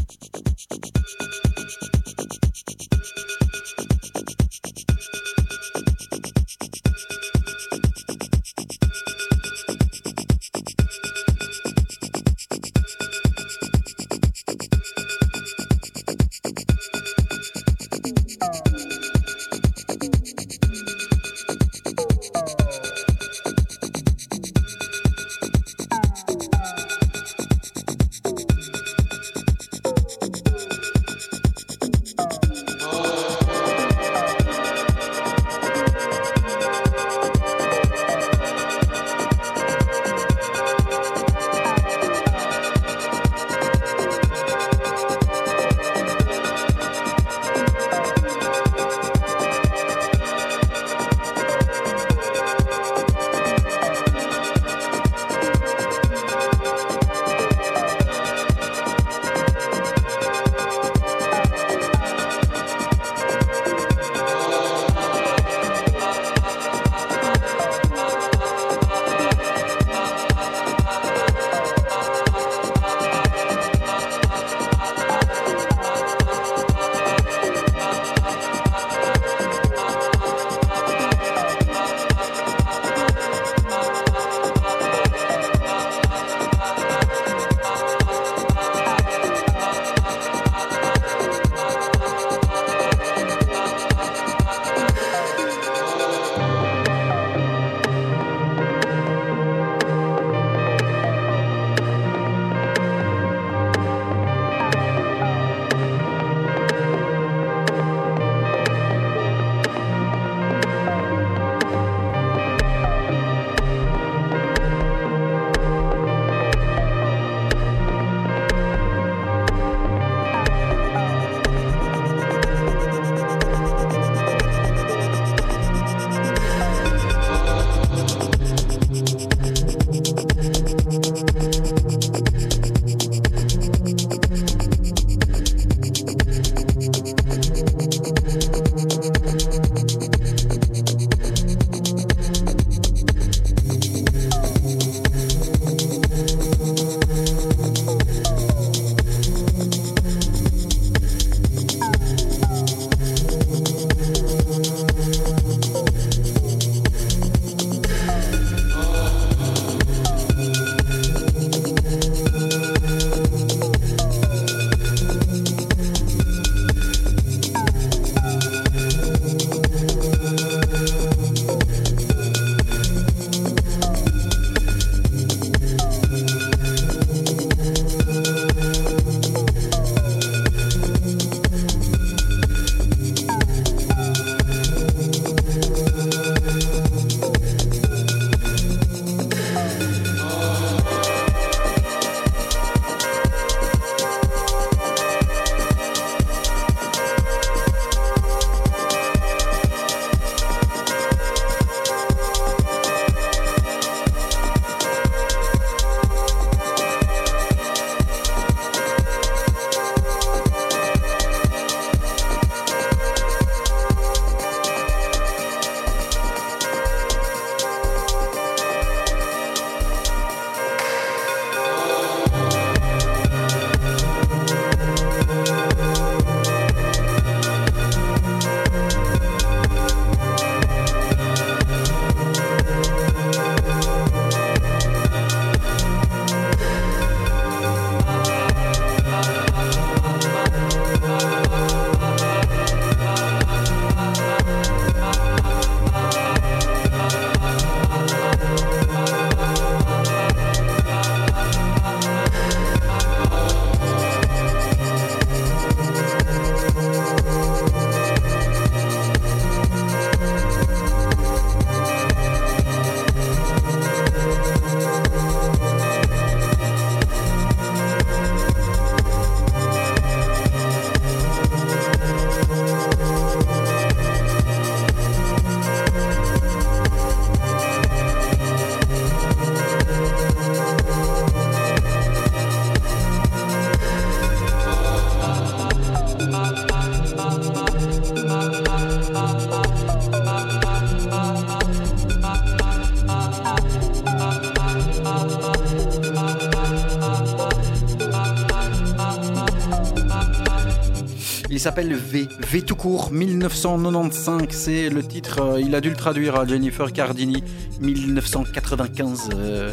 S'appelle V, V tout court, 1995. C'est le titre. euh, il a dû le traduire à Jennifer Cardini, 1995, euh,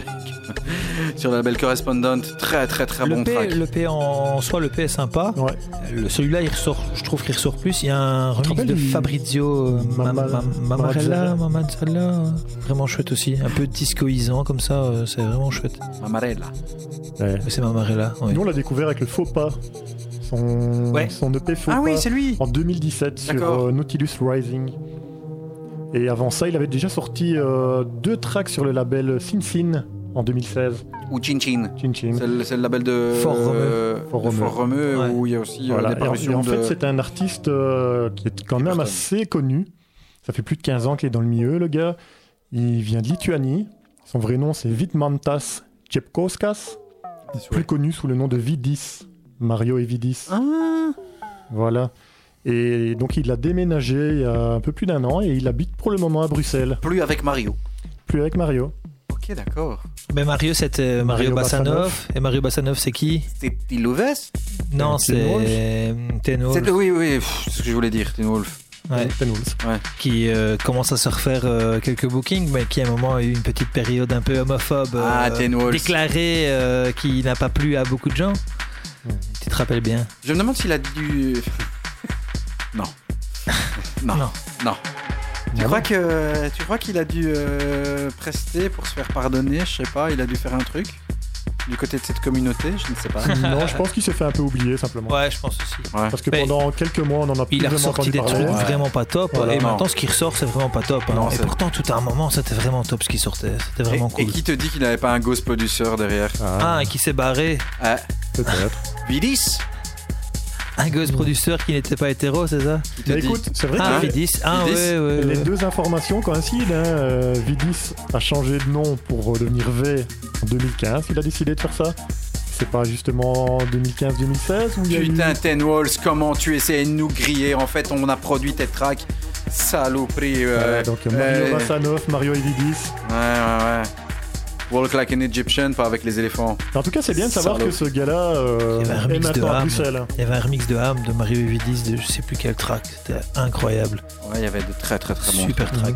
[laughs] sur le label Correspondent. Très, très, très le, bon P, track. le P en soi, le P est sympa. Ouais. Le- Celui-là, il ressort, je trouve qu'il ressort plus. Il y a un remix de Fabrizio euh, Ma- Mama- Ma- Mamarella, vraiment chouette aussi. Un peu discoisant comme ça, c'est vraiment chouette. Amarella. Ouais. Mais c'est Mamarella. oui. Nous, on l'a découvert avec le Faux Pas. Son, Ouais. son EP Faux Ah Pas. oui, c'est lui. en 2017 sur euh, Nautilus Rising. Et avant ça, il avait déjà sorti euh, deux tracks sur le label Sin Sin en 2016. Ou Chin Chin. Chin Chin. C'est le, label de Fort Romeu. euh, Romeu. Fort Romeu, Ouais. où il y a aussi euh, Voilà. des Et en, et parutions en de... fait, c'est un artiste euh, qui est quand même assez connu. Ça fait plus de 15 ans qu'il est dans le milieu, le gars. Il vient de Lituanie. Son vrai nom, c'est Vitmantas Čepkauskas, plus connu sous le nom de Vidis. Mario et Vidis. Ah, Voilà. Et donc, il a déménagé il y a un peu plus d'un an et il habite pour le moment à Bruxelles. plus avec Mario. Plus avec Mario. Ok, d'accord. Mais Mario, c'était Mario, Mario Bassanov. Bassanov. Et Mario Bassanov, c'est qui? C'est Ilouves Non, Euh, c'est Ten Wolf, C'est- Oui, oui, pff, c'est ce que je voulais dire, Teen Wolf. ouais, Ten Wolves. qui euh, commence à se refaire euh, quelques bookings, mais qui à un moment a eu une petite période un peu homophobe. Ah, euh, Ten Wolf. déclarée, euh, qui n'a pas plu à beaucoup de gens. Mhm. Tu te rappelles bien Je me demande s'il a dû... [laughs] non. [laughs] non. Non. Non. Tu Ah crois bon que tu crois qu'il a dû euh, prester pour se faire pardonner? Je sais pas, il a dû faire un truc? Du côté de cette communauté, je ne sais pas. [laughs] Non, je pense qu'il s'est fait un peu oublier simplement. Ouais, je pense aussi. Ouais. Parce que Mais pendant quelques mois, on en a plus Il a ressorti entendu des parler. trucs Ouais. vraiment pas top. Voilà. et Non. maintenant, ce qui ressort, c'est vraiment pas top. hein. Et pourtant, tout à un moment, c'était vraiment top ce qui sortait. C'était Et, vraiment et cool. qui te dit qu'il n'avait pas un ghost producer derrière? Ah, Ah, et qui s'est barré. Ah, peut-être. Vidis? Un ghost producer qui n'était pas hétéro, c'est ça dit écoute, c'est vrai Ah, que Vidis. Ah, Vidis. ouais, ouais. les ouais. deux informations coïncident. Hein. Euh, Vidis a changé de nom pour devenir V en 2015. Il a décidé de faire ça. C'est pas justement 2015-2016 où il y a eu- Putain, Ten Walls, comment tu essayes de nous griller? En fait, on a produit tes tracks. Saloperie. euh, Ouais, donc Mario euh, Bassanov, Mario et Vidis. Ouais, ouais, ouais. Walk like an Egyptian, pas avec les éléphants. En tout cas, c'est bien de savoir que ce gars-là euh, Il y avait un est remix de maintenant à Ham. Bruxelles. Il y avait un remix de Ham de Mario et Vidis de je sais plus quel track. C'était incroyable. Ouais, il y avait de très très très bons. Super track.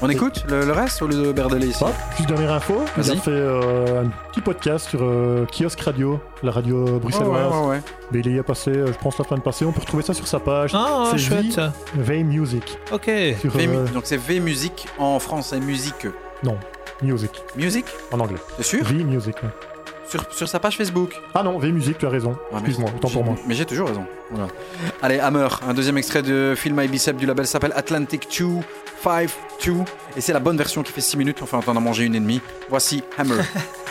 On écoute le, le reste au lieu de berdeler ici Hop, juste dernière info, il Vas-y. a fait euh, un petit podcast sur euh, Kiosk Radio, la radio Ouais, bruxelloise. ouais, ouais, ouais. Mais il y est passé, je pense, la semaine passée. On peut retrouver ça sur sa page. Ah, C'est chouette. V Music. Ok. Sur, V mu- euh, Donc c'est V Music en français, musique. Music, Music? En anglais. T'es sûr? V Music. ouais. sur, sur sa page Facebook? Ah non, V Music, tu as raison. Excuse-moi, autant pour moi. Mais j'ai toujours raison. Voilà. Allez, Hammer, un deuxième extrait de Film My Bicep du label s'appelle Atlantic 2, 5, 2. Et c'est la bonne version qui fait 6 minutes. Enfin, on en a mangé une et demie. Voici Hammer. [laughs]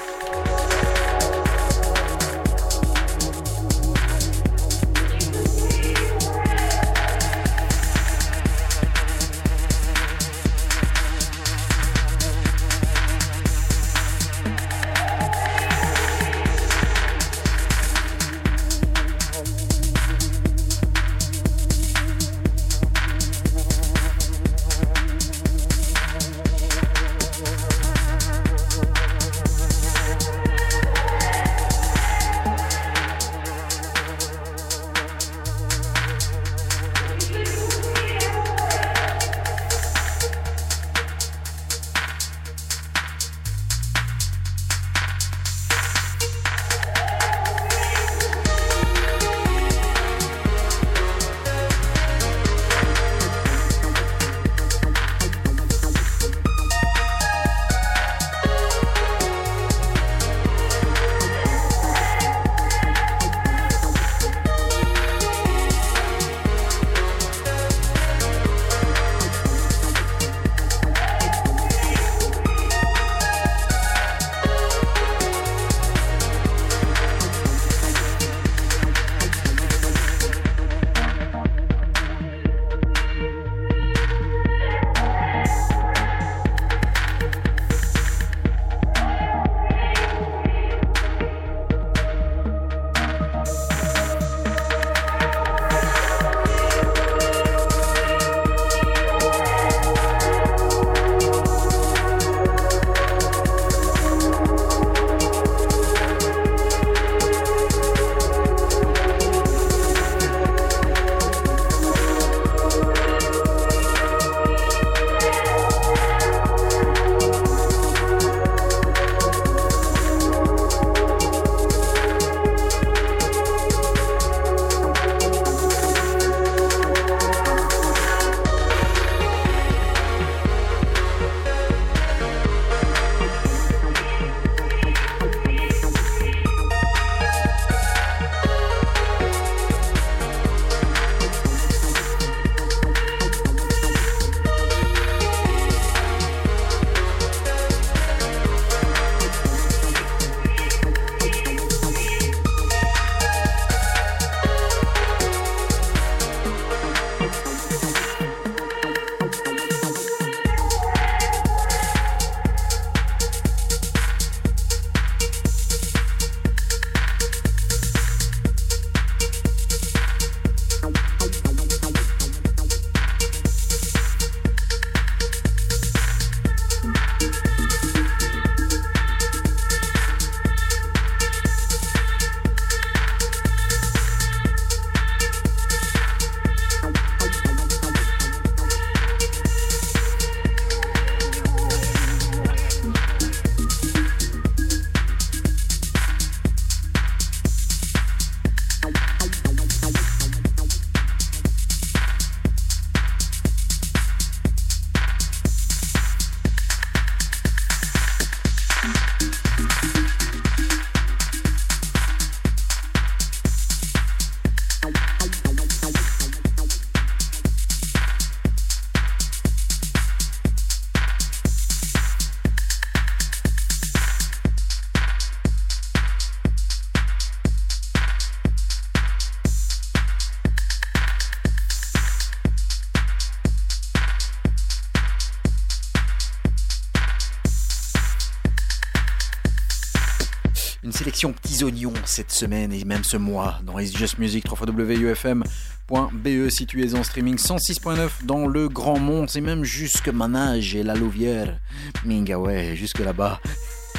petits oignons cette semaine et même ce mois dans It's Just Music, www.ufm.be, situé en streaming 106.9 dans le Grand Monde, c'est même jusque Manage et la Louvière. Minga, ouais, jusque là-bas.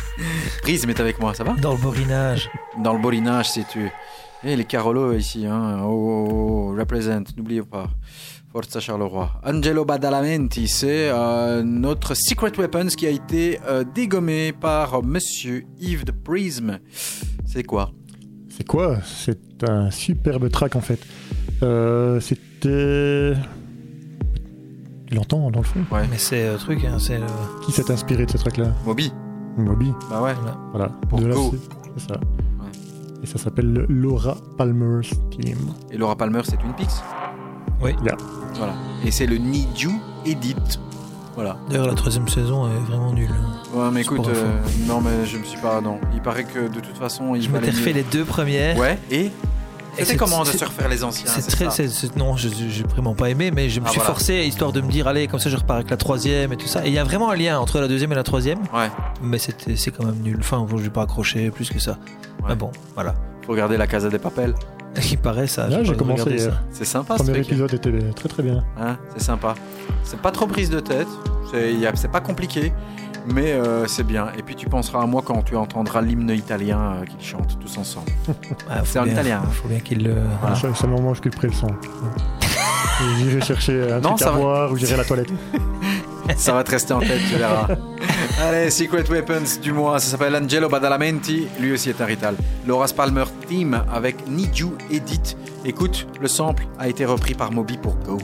[laughs] Prisme est avec moi, ça va? Dans le borinage. Dans le borinage, c'est tu. Et les Carolos ici, hein. Oh, oh, oh, represent, n'oubliez pas. Forza Charleroi. Angelo Badalamenti, c'est euh, notre Secret Weapons qui a été euh, dégommé par Monsieur Yves de Prism. C'est quoi C'est quoi C'est un superbe track en fait. Euh, C'était. Tu l'entends dans le fond Ouais. Mais c'est le truc, hein, c'est le- Qui s'est inspiré de ce track-là Moby Moby. Bah ouais. Voilà. Pour De là, Go. c'est- C'est ça. Et ça s'appelle le Laura Palmer's Team. Et Laura Palmer, c'est Twin Peaks Oui. Yeah. Voilà. Et c'est le Need You Edit. Voilà. D'ailleurs, la troisième saison est vraiment nulle. Ouais, mais écoute, euh, non, mais je me suis pas. Non. Il paraît que de toute façon, il Je m'étais refait les deux premières. Ouais, et Et C'était c'est- comment de se refaire les anciens C'est très, ça c'est- c'est- non, je j'ai vraiment pas aimé, mais je me Ah, suis voilà. forcé histoire de me dire, allez, comme ça je repars avec la troisième et tout ça. Et il y a vraiment un lien entre la deuxième et la troisième, Ouais, mais c'était, c'est quand même nul. Enfin, je vais pas accrocher plus que ça. Mais bon, voilà. faut regarder la Casa des Papels. [laughs] Il paraît ça. Là, j'ai commencé hier. ça. C'est sympa Le ce premier épisode était très très bien. Hein, c'est sympa. C'est pas trop prise de tête. C'est c'est pas compliqué. Mais euh, c'est bien. Et puis tu penseras à moi quand tu entendras l'hymne italien euh, qu'ils chantent tous ensemble. [laughs] Ah, faut C'est en italien, hein. Faut bien qu'il le. Voilà. Ça, ça me mange que le le son. [laughs] J'irai chercher un Non, truc à va. boire ou j'irai à la toilette. Ça va te rester en tête, tu verras. [laughs] Allez, Secret Weapons du mois, ça s'appelle Angelo Badalamenti, lui aussi est un rital. Laura Palmer Team avec Need You Edit. Écoute, le sample a été repris par Moby pour Go.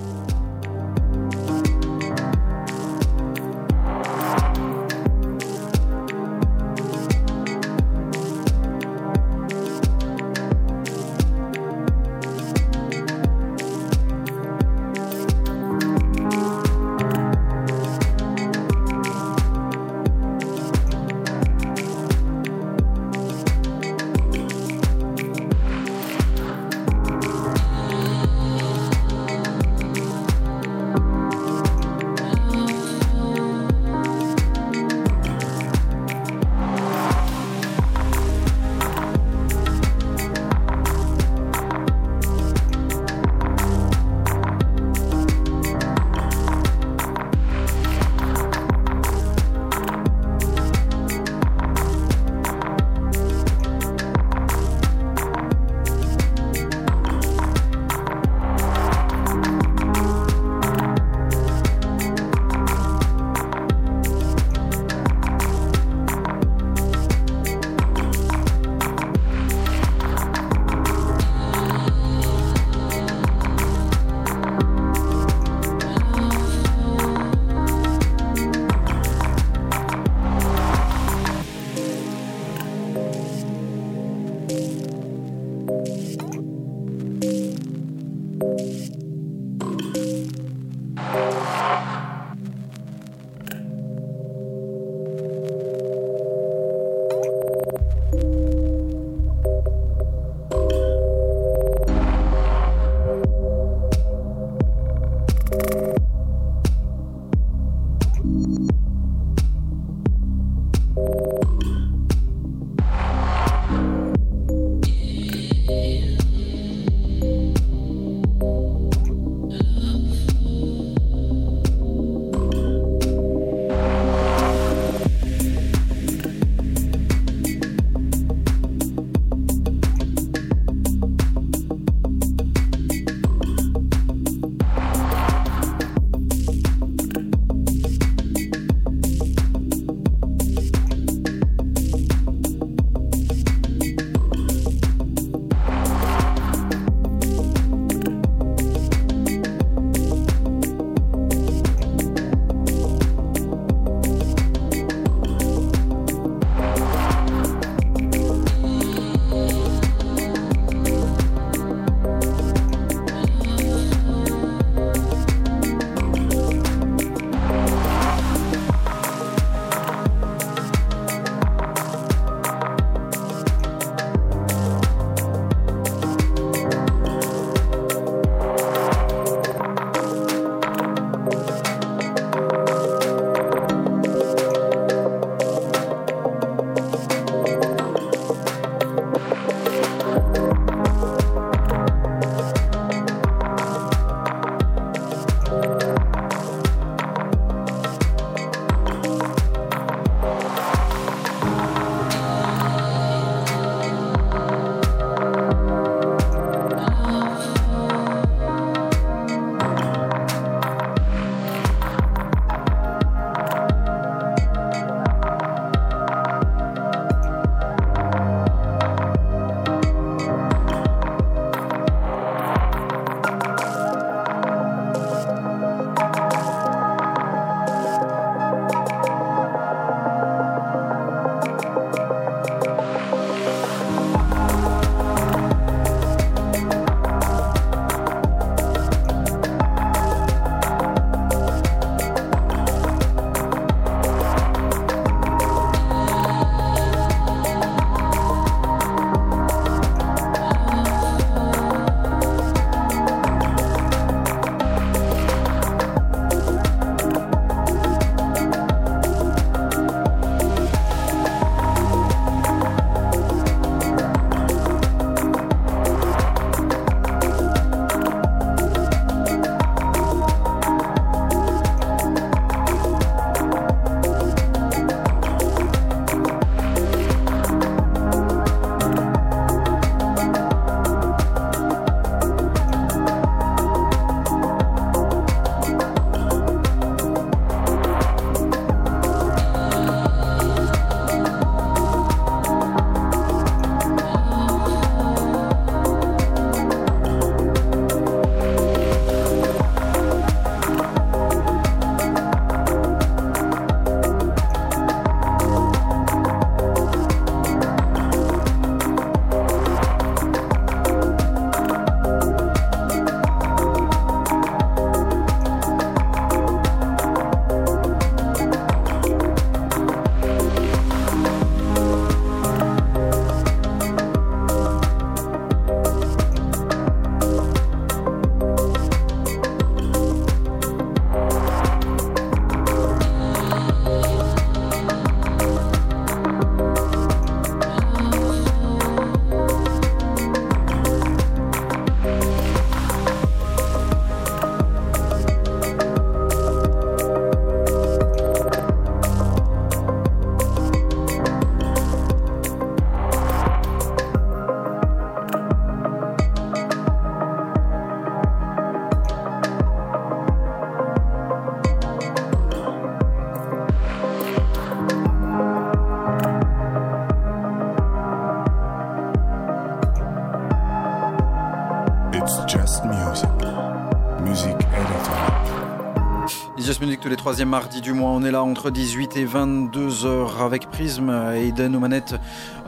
Les troisièmes mardis du mois. On est là entre 18 et 22 heures avec Prism et Eden aux manettes.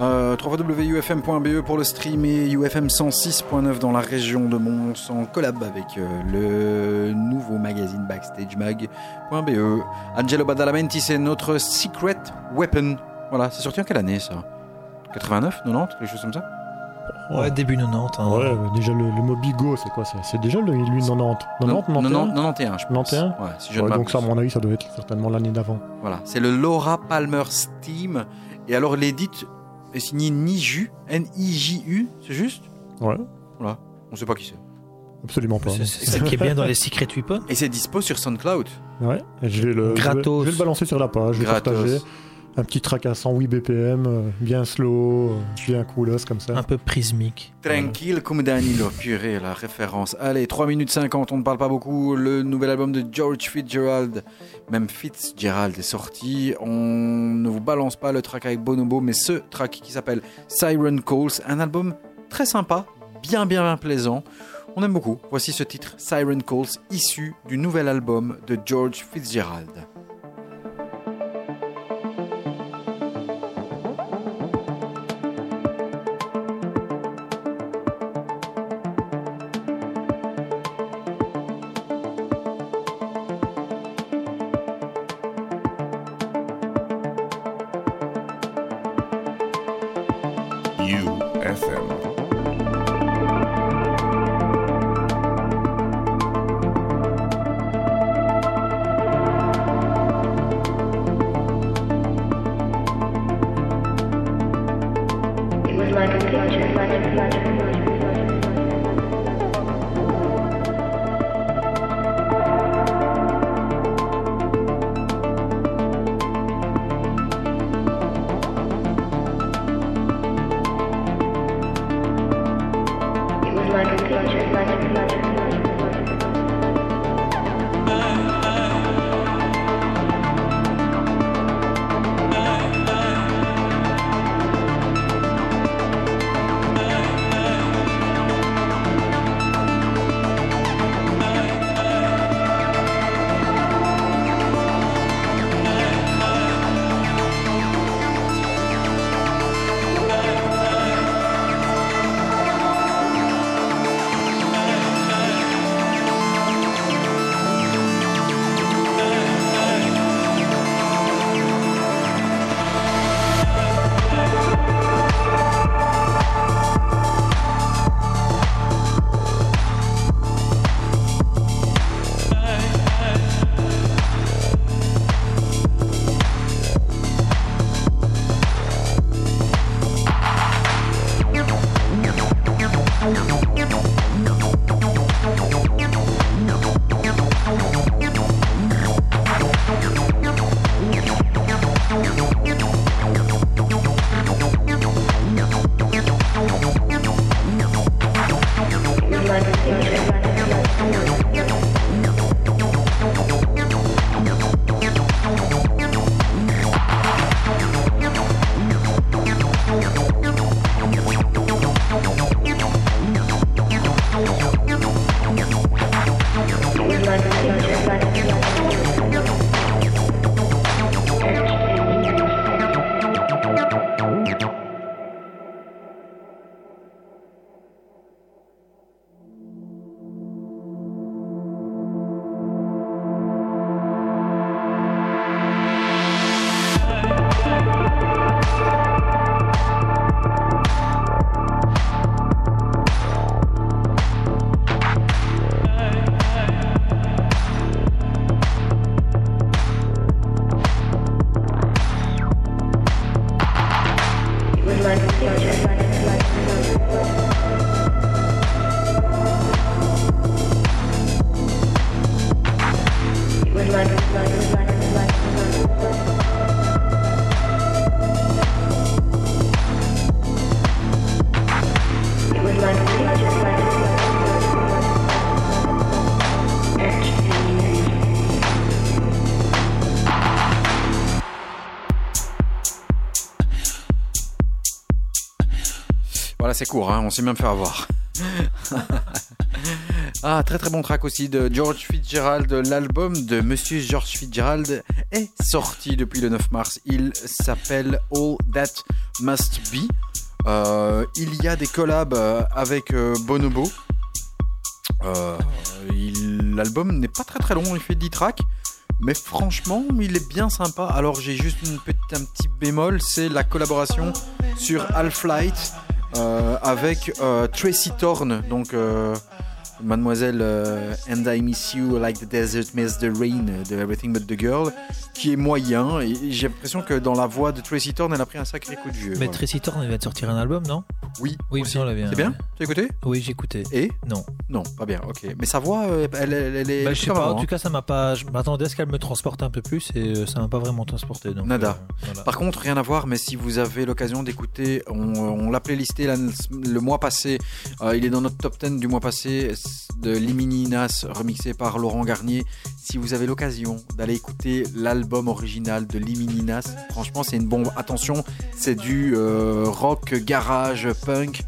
Euh, www.ufm.be pour le stream et UFM 106.9 dans la région de Mons en collab avec euh, le nouveau magazine backstagemag.be. Angelo Badalamenti, c'est notre secret weapon. Voilà, c'est sorti en quelle année ça? 89, 90, quelque chose comme ça? Ouais, début 90. hein. Ouais, déjà le, le Mobigo, c'est quoi C'est déjà le, lui 90 90, 91 91, je pense. 91? Ouais, si je Ouais, donc ça, à mon avis, ça doit être certainement l'année d'avant. Voilà, c'est le Laura Palmer Steam. Et alors, l'édite est signée Niju, N-I-J-U, c'est juste? Ouais, Voilà, on sait pas qui c'est. absolument pas. C'est celle qui est bien dans les Secret Weapons. [laughs] Et c'est dispo sur SoundCloud. Ouais, je vais le, je vais- Gratos. Je vais, le balancer sur la page, je vais Gratos. partager. Un petit track à 108 BPM, euh, bien slow, euh, bien coolos comme ça. Un peu prismique. Tranquille comme Danilo, purée, la référence. Allez, 3 minutes 50, on ne parle pas beaucoup. Le nouvel album de George Fitzgerald, même Fitzgerald est sorti. On ne vous balance pas le track avec Bonobo, mais ce track qui s'appelle Siren Calls, un album très sympa, bien bien bien plaisant. On aime beaucoup. Voici ce titre, Siren Calls, issu du nouvel album de George Fitzgerald. C'est court, hein, on s'est même fait avoir. [laughs] Ah, très très bon track aussi de George Fitzgerald. L'album de Monsieur George Fitzgerald est sorti depuis le 9 mars. Il s'appelle All That Must Be. Euh, il y a des collabs euh, avec euh, Bonobo. L'album n'est pas très très long, il fait 10 tracks. Mais franchement, il est bien sympa. Alors j'ai juste un petit bémol, c'est la collaboration sur Half-Light avec euh, Tracy Thorn, donc euh, Mademoiselle euh, And I Miss You Like the Desert Miss the Rain de Everything But the Girl, qui est moyen. Et j'ai l'impression que dans la voix de Tracy Thorn, elle a pris un sacré coup de vieux. Mais voilà. Tracy Thorn, elle vient de sortir un album, non? Oui, Oui, aussi. bien. C'est bien? Tu as écouté? Oui, j'ai écouté. Et? Non. Non, pas bien, ok. Mais sa voix, euh, elle, elle- elle est. Bah, je sais pas en hein. tout cas, ça m'a pas. Je m'attendais à ce qu'elle me transporte un peu plus et euh, ça m'a pas vraiment transporté. Donc, Nada. euh, voilà. Par contre, rien à voir, mais si vous avez l'occasion d'écouter, on, on l'a playlisté la- le mois passé. Euh, il est dans notre top 10 du mois passé de Limini Nas, remixé par Laurent Garnier. Si vous avez l'occasion d'aller écouter l'album original de Limini Nas, franchement, c'est une bombe. Attention, c'est du euh, rock, garage, punk.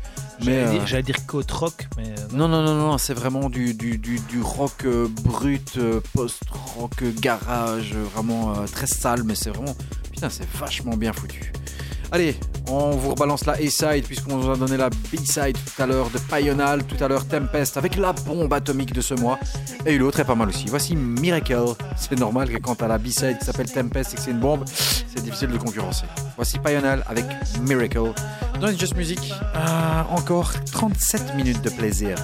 Mais, J'allais euh, dire- côte rock, mais. euh, non, non, non, non, c'est vraiment du, du, du, du rock euh, brut, euh, post-rock, euh, garage, euh, vraiment euh, très sale, mais c'est vraiment. Putain, c'est vachement bien foutu. Allez, on vous rebalance la A-side, puisqu'on vous a donné la B-side tout à l'heure de Payonal, tout à l'heure Tempest, avec la bombe atomique de ce mois. Et l'autre est pas mal aussi. Voici Miracle. C'est normal que quand t'as la B-side qui s'appelle Tempest et que c'est une bombe, c'est difficile de concurrencer. Voici Payonal avec Miracle. Dans It's Just Music, ah, encore 37 minutes de plaisir.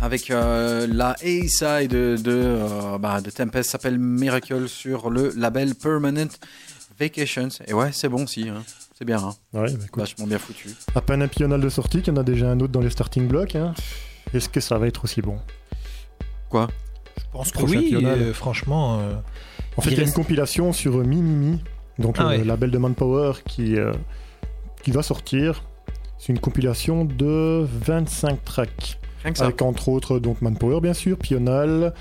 Avec euh, la A-side de, de, euh, bah, de Tempest s'appelle Miracle sur le label Permanent Vacations. Et ouais, c'est bon aussi. hein. C'est bien, hein. Ouais, bah, écoute, vachement bien foutu. à peine un pional de sortie, qu'il y en a déjà un autre dans les starting blocks. hein. Est-ce que ça va être aussi bon? Quoi? Je pense que oui, euh, franchement. euh, En fait, Il y a une compilation sur euh, Mimimi, donc Ah le ouais. label de Manpower qui, euh, qui va sortir. C'est une compilation de 25 tracks, Rien que ça. avec entre autres donc Manpower bien sûr, Pional.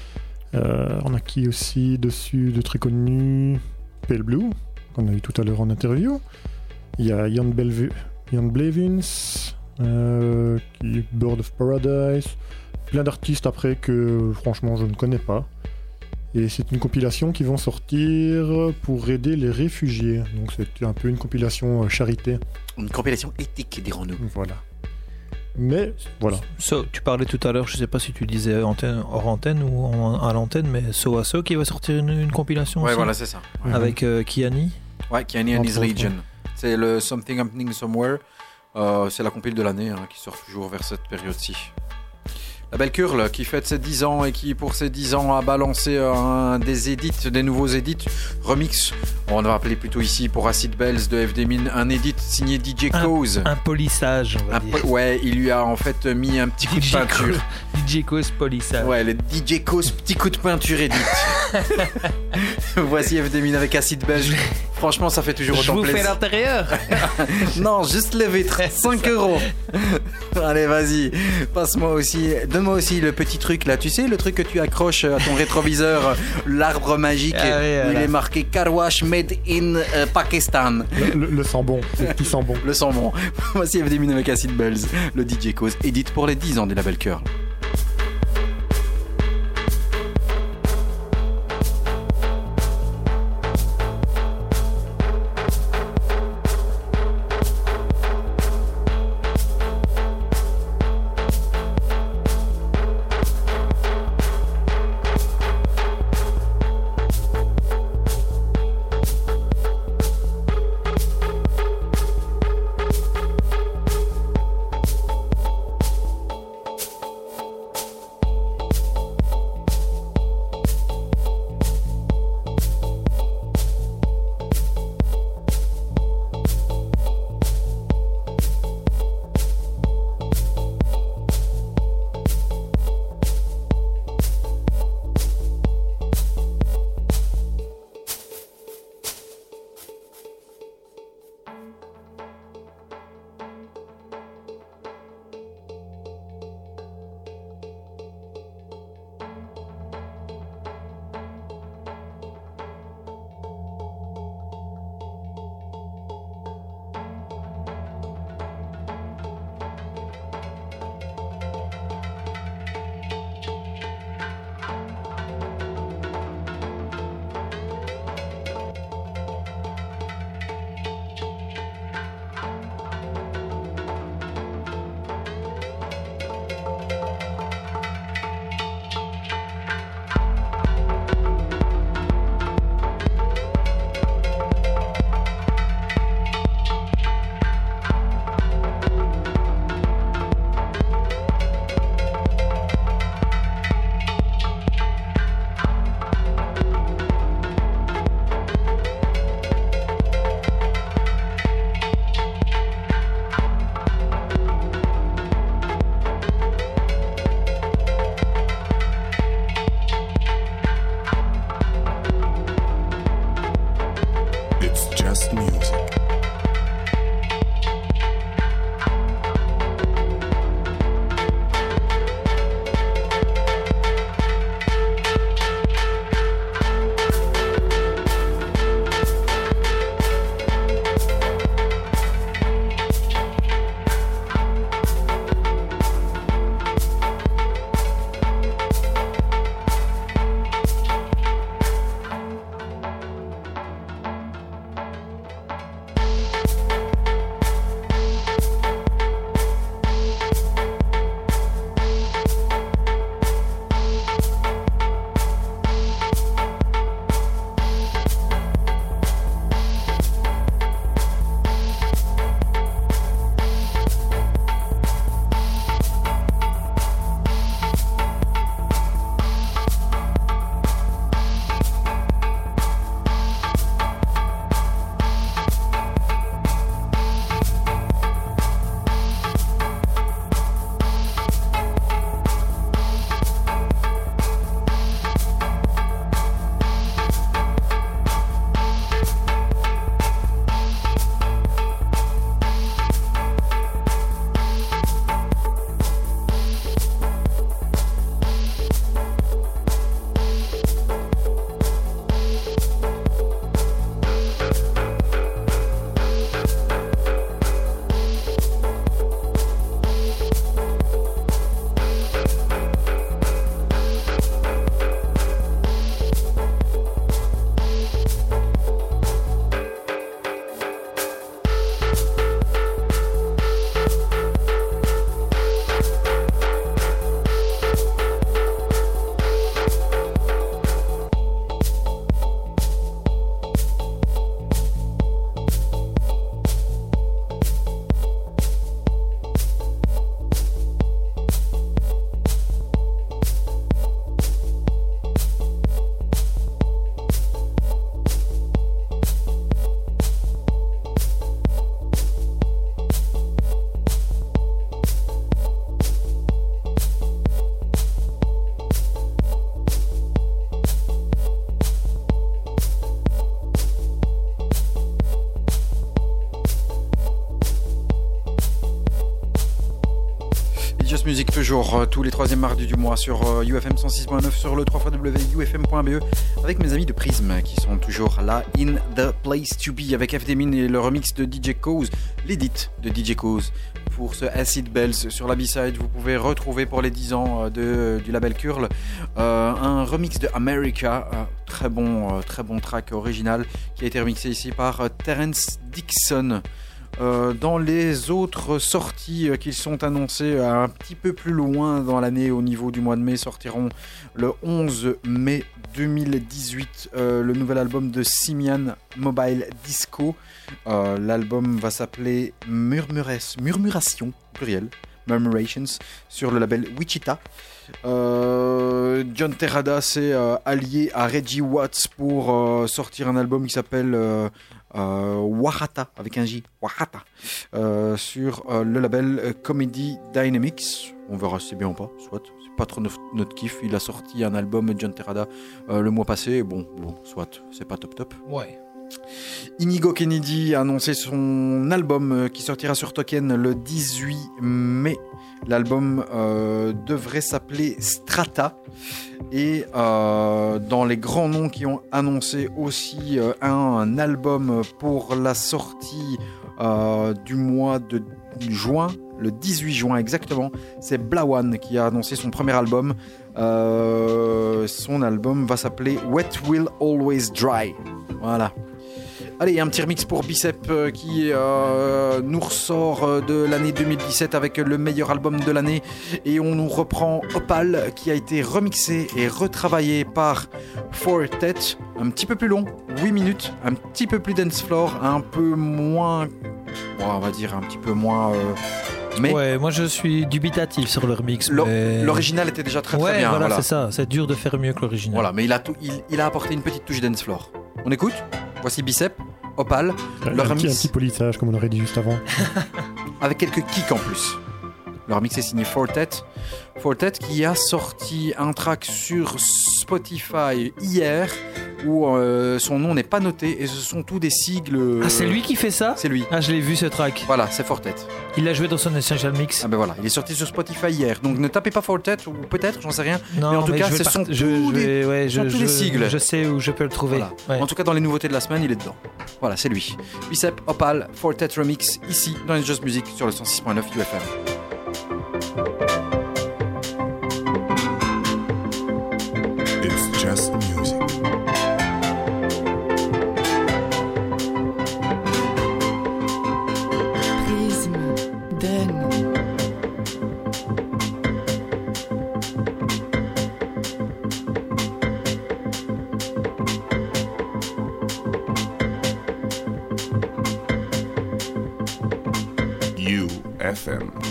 euh, on a qui aussi dessus de très connus Pale Blue, qu'on a eu tout à l'heure en interview. Il y a Ian, Belvu- Ian Blevins, euh, qui- Bird of Paradise, plein d'artistes après que franchement je ne connais pas. Et c'est une compilation qui vont sortir pour aider les réfugiés. Donc c'est un peu une compilation euh, charité. Une compilation éthique, dirons-nous. Voilà. Mais voilà. So, tu parlais tout à l'heure, je sais pas si tu disais antenne, hors antenne ou en- à l'antenne, mais So So qui va sortir une, une compilation Ouais, aussi, voilà, c'est ça. Ouais, avec euh, Kiani. ouais Kiani and His autres, Legion. C'est le Something Happening Somewhere. Euh, c'est la compile de l'année hein, qui sort toujours vers cette période-ci. La belle Curl qui fête ses 10 ans et qui pour ses 10 ans a balancé un des edits, des nouveaux edits, remix. On va appeler plutôt ici pour Acid Bells de FD Min un edit signé DJ Cause. Un polissage, on va Un dire. ouais, il lui a en fait mis un petit coup de DJ peinture. DJ Cause polissage. Ouais, le DJ Cause petit coup de peinture edit. [laughs] Voici FD Min avec Acid Bells. Franchement, ça fait toujours Je autant vous fais plaisir. l'intérieur. [laughs] Non, juste les vitres. 5 euros. Allez, vas-y. Passe-moi aussi. Donne-moi aussi le petit truc là. Tu sais, le truc que tu accroches à ton rétroviseur, [laughs] l'arbre magique. Ah oui, Il est marqué Carwash Made in euh, Pakistan. Le, le- le sang bon, [laughs] le petit sang bon. Le sang bon. [laughs] Voici FD Min avec Acid Bells, le DJ Cause, édite pour les 10 ans des labels Curl. Toujours euh, tous les troisièmes mardis du mois sur euh, UFM 106.9 sur le 3 ufm.be E avec mes amis de Prism qui sont toujours là in the place to be avec FD Min et le remix de DJ Cause, l'édit de DJ Cause pour ce Acid Bells sur la B-side. Vous pouvez retrouver pour les 10 ans euh, de, du label Curl un remix de America, très bon, très bon track original qui a été remixé ici par Terence Dixon. Euh, dans les autres sorties euh, qui sont annoncées un petit peu plus loin dans l'année au niveau du mois de mai sortiront le 11 mai 2018 euh, le nouvel album de Simian Mobile Disco. L'album va s'appeler Murmuration pluriel. Murmurations sur le label Wichita. John Terrada s'est allié à Reggie Watts pour sortir un album qui s'appelle euh, euh, Wahata avec un J, Wahata, euh, sur euh, le label Comedy Dynamics. On verra si c'est bien ou pas, soit. C'est pas trop notre, notre kiff. Il a sorti un album John Terrada euh, le mois passé. Bon, bon, soit. C'est pas top top. Ouais. Inigo Kennedy a annoncé son album euh, qui sortira sur Token le 18 mai. L'album euh, devrait s'appeler Strata. Et euh, dans les grands noms qui ont annoncé aussi un, album pour la sortie du mois de juin, le 18 juin exactement, c'est Blawan qui a annoncé son premier album. Son album va s'appeler Wet Will Always Dry. Voilà. Allez, un petit remix pour Bicep euh, qui euh, nous ressort euh, de l'année 2017 avec le meilleur album de l'année. Et on nous reprend Opal qui a été remixé et retravaillé par Fortet. Un petit peu plus long, 8 minutes, un petit peu plus dance floor, un peu moins. bon, on va dire un petit peu moins. euh, mais Ouais, moi je suis dubitatif sur le remix. mais- l'original était déjà très ouais, très bien. voilà, voilà. c'est ça. C'est dur de faire mieux que l'original. Voilà, mais il a, tout- il, il a apporté une petite touche dance floor. On écoute? Voici Bicep, Opal, Un, le petit, un petit polissage, comme on aurait dit juste avant. [laughs] avec quelques kicks en plus. Le remix est signé Fortet. Fortet qui a sorti un track sur Spotify hier où euh, son nom n'est pas noté et ce sont tous des sigles. Ah, c'est lui qui fait ça C'est lui. Ah, je l'ai vu ce track. Voilà, c'est Fortet. Il l'a joué dans son Essential Mix. Ah ben voilà, il est sorti sur Spotify hier. Donc ne tapez pas Fortet ou peut-être, j'en sais rien. non, mais en tout cas, ce part- sont je, tous je vais- ouais, ce sont je, tous des sigles. Je sais où je peux le trouver. Voilà. Ouais. En tout cas, dans les nouveautés de la semaine, il est dedans. Voilà, c'est lui. Bicep, Opal, Fortet Remix, ici dans les Just Music sur le 106.9 UFM. UFM.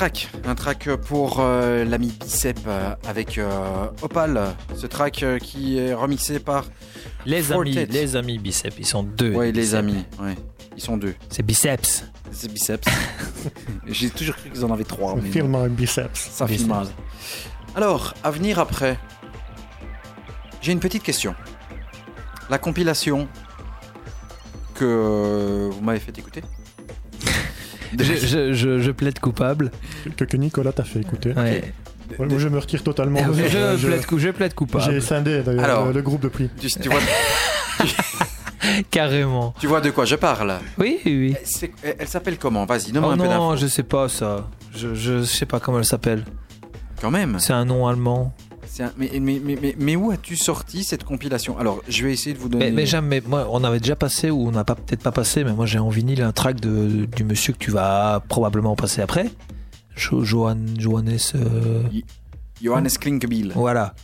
Track, un track pour euh, l'ami Bicep euh, avec euh, Opal. Ce track euh, qui est remixé par. Les Fortet. amis, les amis biceps, ils sont deux. Ouais, les amis. Ouais, ils sont deux. C'est biceps. C'est Biceps. [laughs] J'ai toujours cru qu'ils en avaient trois. mais Film un biceps. Ça Biceps. filme mal. Alors, à venir après. J'ai une petite question. La compilation que vous m'avez fait écouter. Je, je, je, je plaide coupable. Que, que Nicolas t'a fait écouter. Ouais. Ouais, moi, je me retire totalement. Je, Je- je- plaide, cou- je plaide J'ai coupable. scindé d'ailleurs Alors. le, le groupe depuis. Tu, tu vois, [laughs] Carrément. tu vois de quoi je parle Oui, oui, Elle, elle s'appelle comment? Vas-y, donne-moi Oh un peu non, je sais pas ça. Je, je sais pas comment elle s'appelle. Quand même. C'est un nom allemand. Un- mais, mais, mais, mais, mais où as-tu sorti cette compilation? Alors, je vais essayer de vous donner. Mais, mais jamais. Moi, on avait déjà passé ou on n'a pas peut-être pas passé, mais moi j'ai en vinyle un track de, du monsieur que tu vas probablement passer après. Jo- Johan, Johannes. euh, Johannes. Voilà.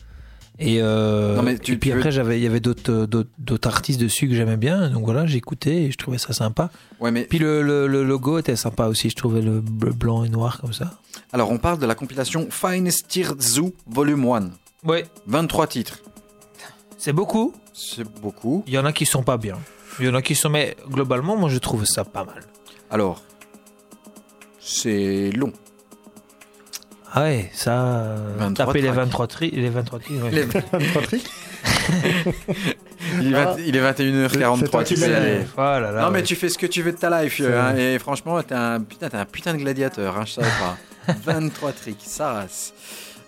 Et, euh, Non, mais tu- et puis tu après, il y avait d'autres, euh, d'autres, d'autres artistes dessus que j'aimais bien. Donc voilà, j'écoutais et je trouvais ça sympa. Ouais, mais Puis le, le, le logo était sympa aussi. Je trouvais le bleu, blanc et noir comme ça. alors, on parle de la compilation Finest Tier Zoo Volume 1. Ouais. 23 titres. C'est beaucoup. C'est beaucoup. Il y en a qui sont pas bien. Il y en a qui sont, mais globalement, moi je trouve ça pas mal. Alors, c'est long. Ah ouais, ça. euh, 23 taper les tracks. 23 tri, les 23 tri, ouais. Les- [laughs] Patrick Il est, Ah. 20 il est 21h43. C'est toi tu sais, allez. Oh là là, non, mais ouais. tu fais ce que tu veux de ta life. Hein, et franchement, t'es un, putain, t'es un putain de gladiateur. Hein, je savais pas. [laughs] 23 tricks, ça race.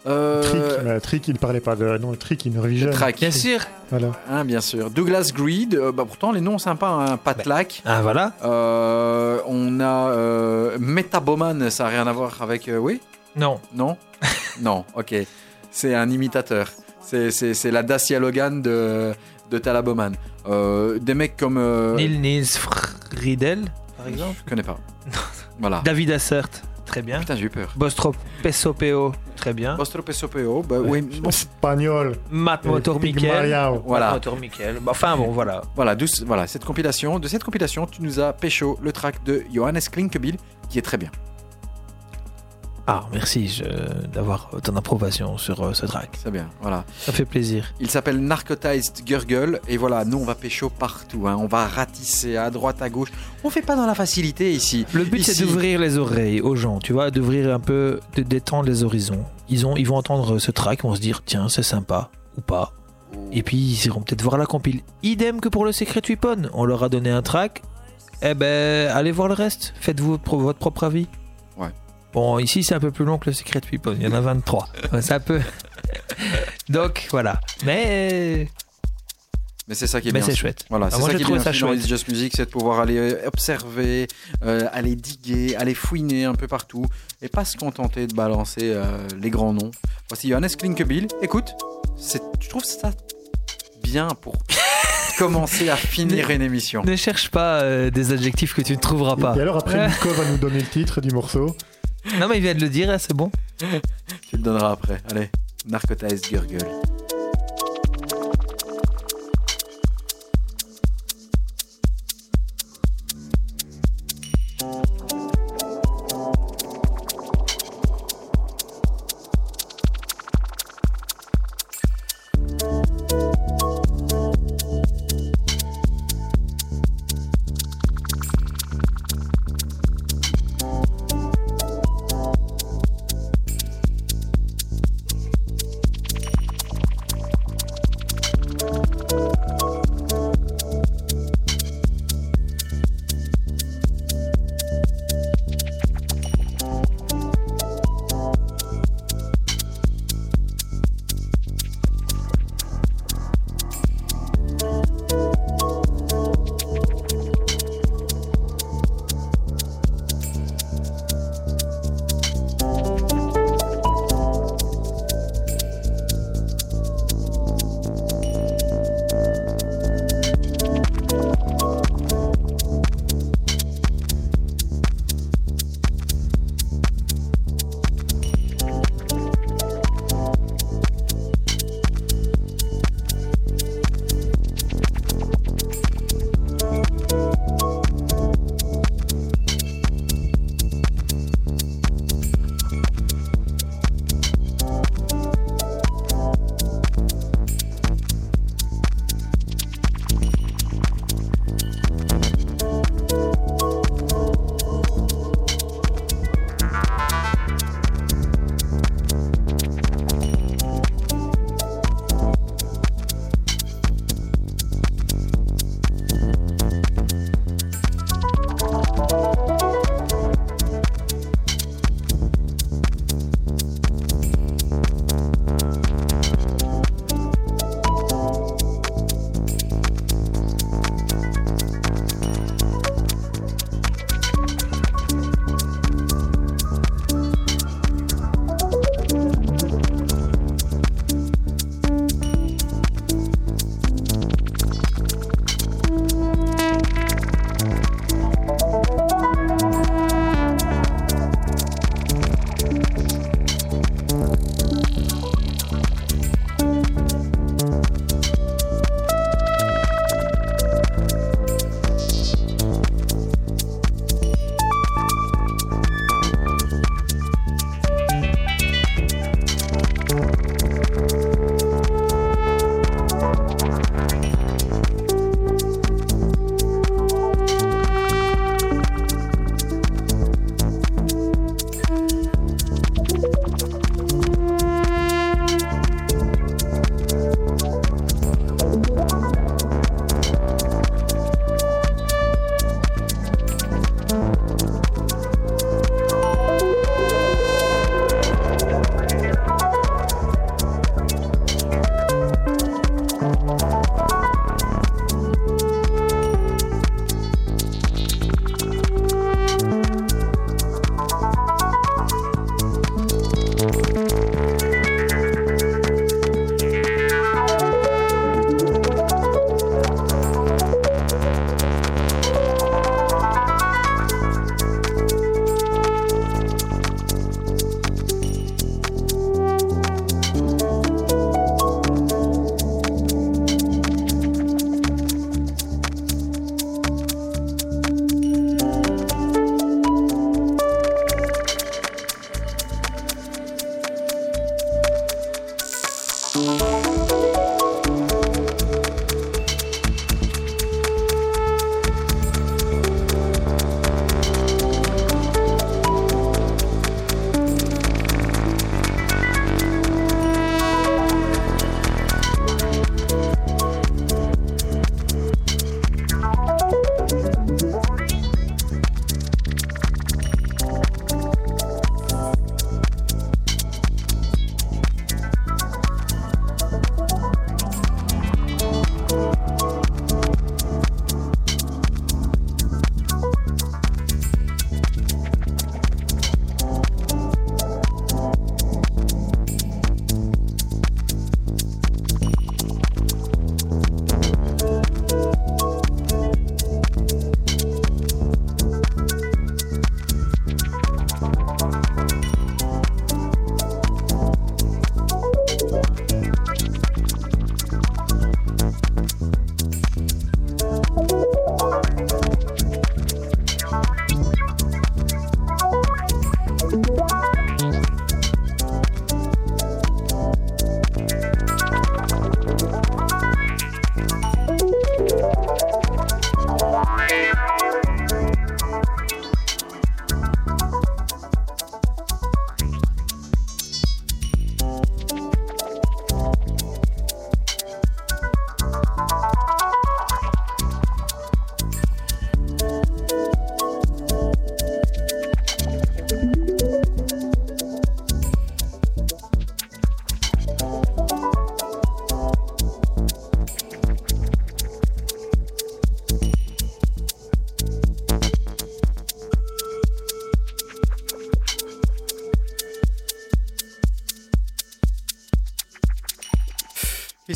Euh, Trick, mais Trick, il parlait pas de. Non, Trick, il ne revit track. Bien sûr. Voilà. Hein, bien sûr. Douglas Greed, euh, bah, pourtant les noms sympas, un Patlac. Ah voilà. Euh, on a euh, Metaboman, ça n'a rien à voir avec. euh, oui? Non. Non? [laughs] Non, ok. C'est un imitateur. C'est- C'est c'est la Dacia Logan de, de Talaboman. Euh, des mecs comme. euh, Neil Nils Friedel, par exemple? Je connais pas. [laughs] voilà. David Assert, très bien. Putain, j'ai eu peur. Bostro Pesopeo, très bien. Bostro Pesopeo, bah oui, bon, Espagnol. Matt Motor Big Michael. Mariao. Voilà. Matt Motor Michael. Bah, Enfin bon, voilà. voilà, douce- voilà, cette compilation, de cette compilation, tu nous as pécho le track de Johannes Klinkebiel, qui est très bien. Ah, merci d'avoir ton approbation sur euh, ce track. C'est bien, voilà. Ça fait plaisir. Il s'appelle Narcotized Gurgle, et voilà, nous on va pécho partout, hein. on va ratisser à droite, à gauche. On fait pas dans la facilité ici. Le but c'est d'ouvrir les oreilles aux gens, tu vois, d'ouvrir un peu, de d'étendre les horizons. Ils, ont, ils vont entendre ce track, ils vont se dire tiens c'est sympa ou pas. Et puis ils iront peut-être voir la compile. Idem que pour le Secret Weapon, on leur a donné un track. Eh ben allez voir le reste, faites-vous votre, votre propre avis. Ouais. Bon ici c'est un peu plus long que le Secret Weapon, il y en a 23. Ouais, c'est un peu. Donc voilà. Mais Mais c'est ça qui est Mais bien. c'est chouette. Voilà, Ah, c'est moi, ça qui est bien ça dans. It's Just Music, c'est de pouvoir aller euh, observer, euh, aller diguer, aller fouiner un peu partout et pas se contenter de balancer euh, les grands noms. Voici Johannes Klinkebiel. Écoute, c'est, tu trouves ça bien pour [laughs] commencer à finir une émission? ne cherche pas euh, des adjectifs que tu ne trouveras pas. Et alors après, [laughs] Nico va nous donner le titre du morceau. Non mais il vient de le dire, hein, c'est bon. [laughs] Tu le donneras après. Allez, Narcotized Gurgle.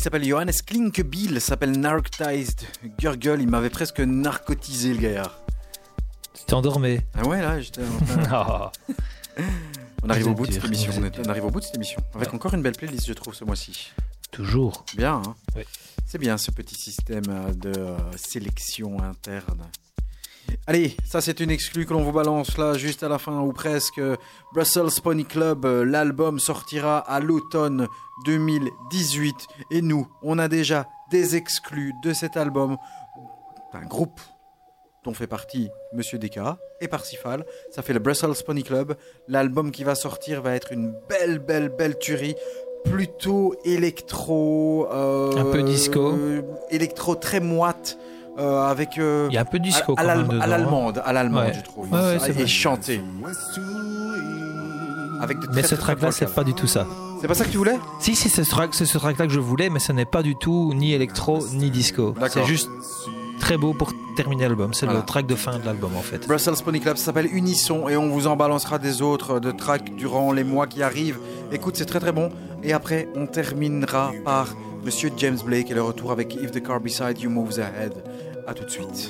S'appelle Johannes Klinkbill, s'appelle Narcotized Gurgle. Il m'avait presque narcotisé le gaillard. Tu t'endormais. Ah ouais, là, j'étais. [laughs] On arrive au bout de cette émission. On, êtes est- on arrive au bout de cette émission. Avec Ouais. encore une belle playlist, je trouve, ce mois-ci. Toujours. Bien, hein Oui. C'est bien ce petit système de euh, sélection interne. Allez, ça c'est une exclue que l'on vous balance là juste à la fin ou presque. Brussels Pony Club, euh, l'album sortira à l'automne 2018 et nous, on a déjà des exclus de cet album d'un groupe dont fait partie Monsieur Deka et Parsifal. Ça fait le Brussels Pony Club. L'album qui va sortir va être une belle, belle, belle tuerie. Plutôt électro. euh, Un peu disco. euh, électro très moite. Euh, avec. euh, Il y a un peu de disco à, l'allemande, hein. l'allemande, à l'allemande, Ouais. je trouve. Ouais, ouais, et chanté. Avec de Mais très, ce très track-là, c'est pas du tout ça. C'est pas ça que tu voulais? Si, si, c'est ce track- c'est ce track-là que je voulais, mais ce n'est pas du tout ni électro ni disco. C'est juste très beau pour terminer l'album. C'est Voilà. le track de fin de l'album en fait. Brussels Pony Club, ça s'appelle Unisson et on vous en balancera des autres de tracks durant les mois qui arrivent. Écoute, c'est très très bon. Et après, on terminera par Monsieur James Blake et le retour avec If the Car Beside You Moves Ahead. À tout de suite.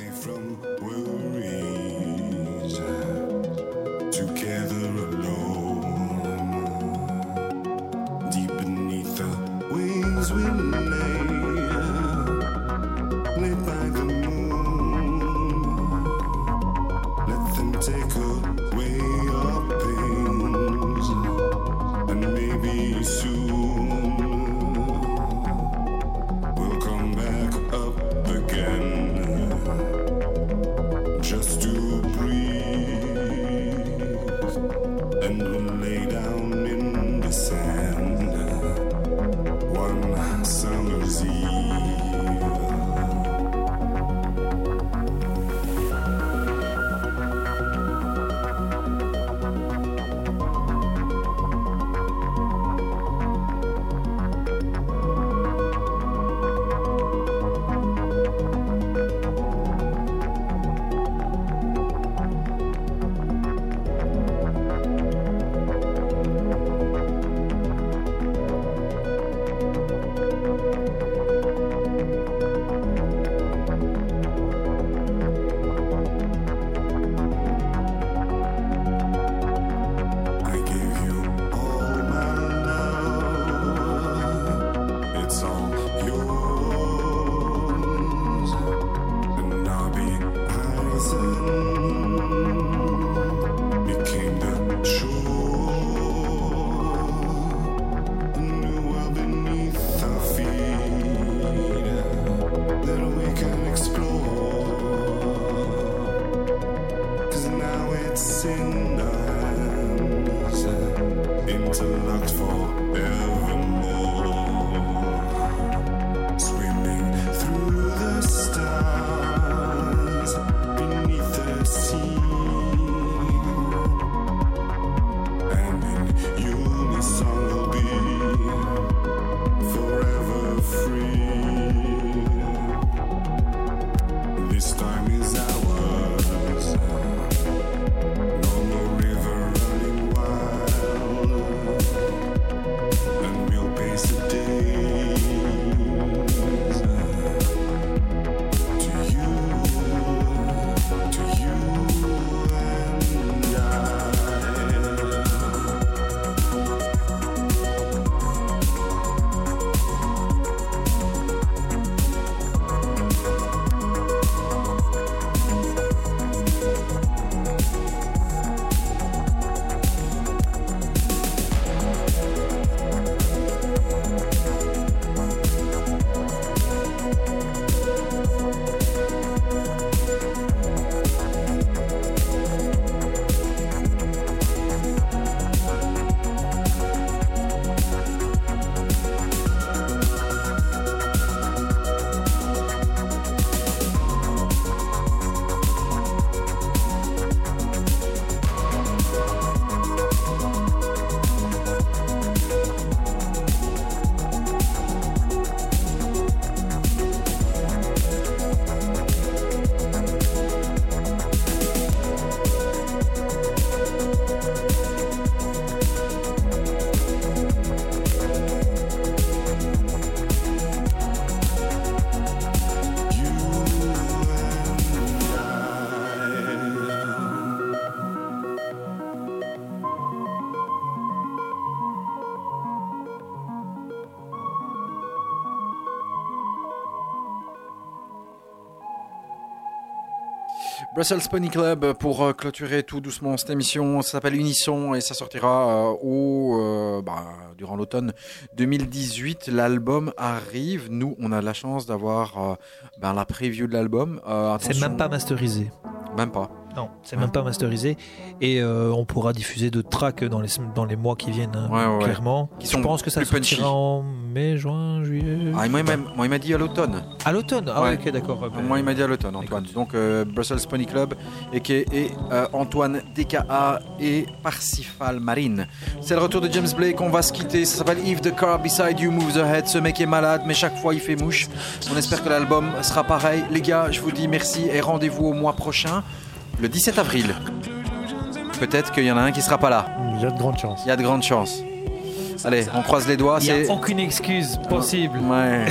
Brussels Pony Club pour euh, clôturer tout doucement cette émission. Ça s'appelle Unisson et ça sortira euh, au, euh, bah, durant l'automne 2018. L'album arrive. Nous, on a la chance d'avoir euh, ben, la preview de l'album. Euh, C'est même pas masterisé. Même pas. Non, c'est même pas masterisé. Et euh, on pourra diffuser d'autres tracks dans les, dans les mois qui viennent, hein, Ouais, ouais, ouais. clairement. Qui Je pense que ça sortira en mai, juin, juillet. Ah, moi, il m'a- moi, il m'a dit à l'automne. À l'automne? Ah, ok, d'accord. ben, Moi, il m'a dit à l'automne, Antoine. Donc, euh, Brussels Pony Club, et qui euh, Antoine DKA et Parsifal Marine. C'est le retour de James Blake. On va se quitter. Ça s'appelle If the Car Beside You Moves Ahead. Ce mec est malade, mais chaque fois il fait mouche. On espère que l'album sera pareil. Les gars, je vous dis merci et rendez-vous au mois prochain, le 17 avril. Peut-être qu'il y en a un qui sera pas là. Il y a de grandes chances. Il y a de grandes chances. Allez, on croise les doigts. Il n'y a aucune excuse possible. Ouais.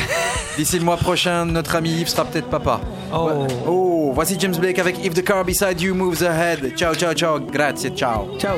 D'ici le mois prochain, notre ami Yves sera peut-être papa. Oh. Oh, voici James Blake avec If the Car Beside You Moves Ahead. Ciao, ciao, ciao. Grazie, ciao. Ciao.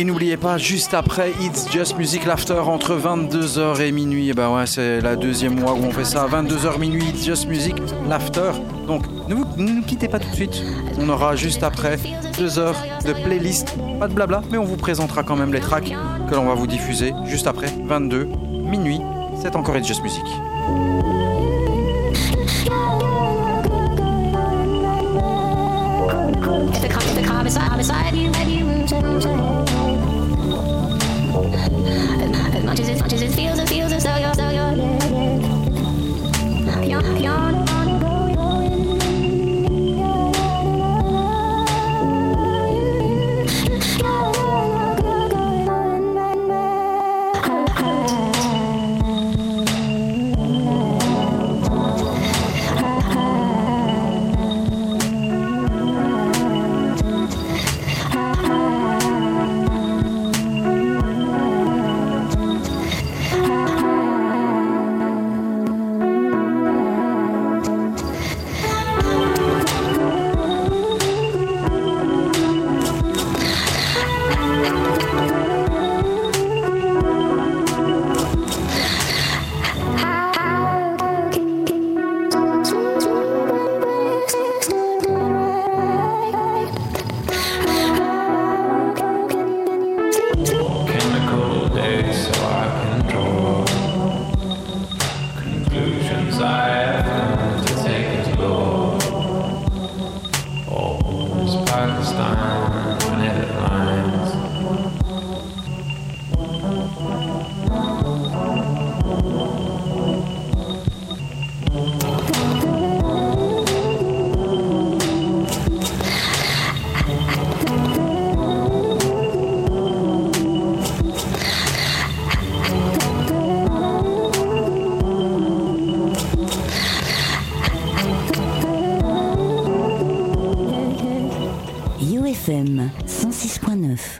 Et n'oubliez pas, juste après It's Just Music Laughter entre 22h et minuit. Et bah ouais, c'est la deuxième mois où on fait ça. 22h minuit, It's Just Music Laughter. Donc ne vous quittez pas tout de suite. On aura juste après deux heures de playlist. Pas de blabla, mais on vous présentera quand même les tracks que l'on va vous diffuser juste après 22 minuit. C'est encore It's Just Music. it feels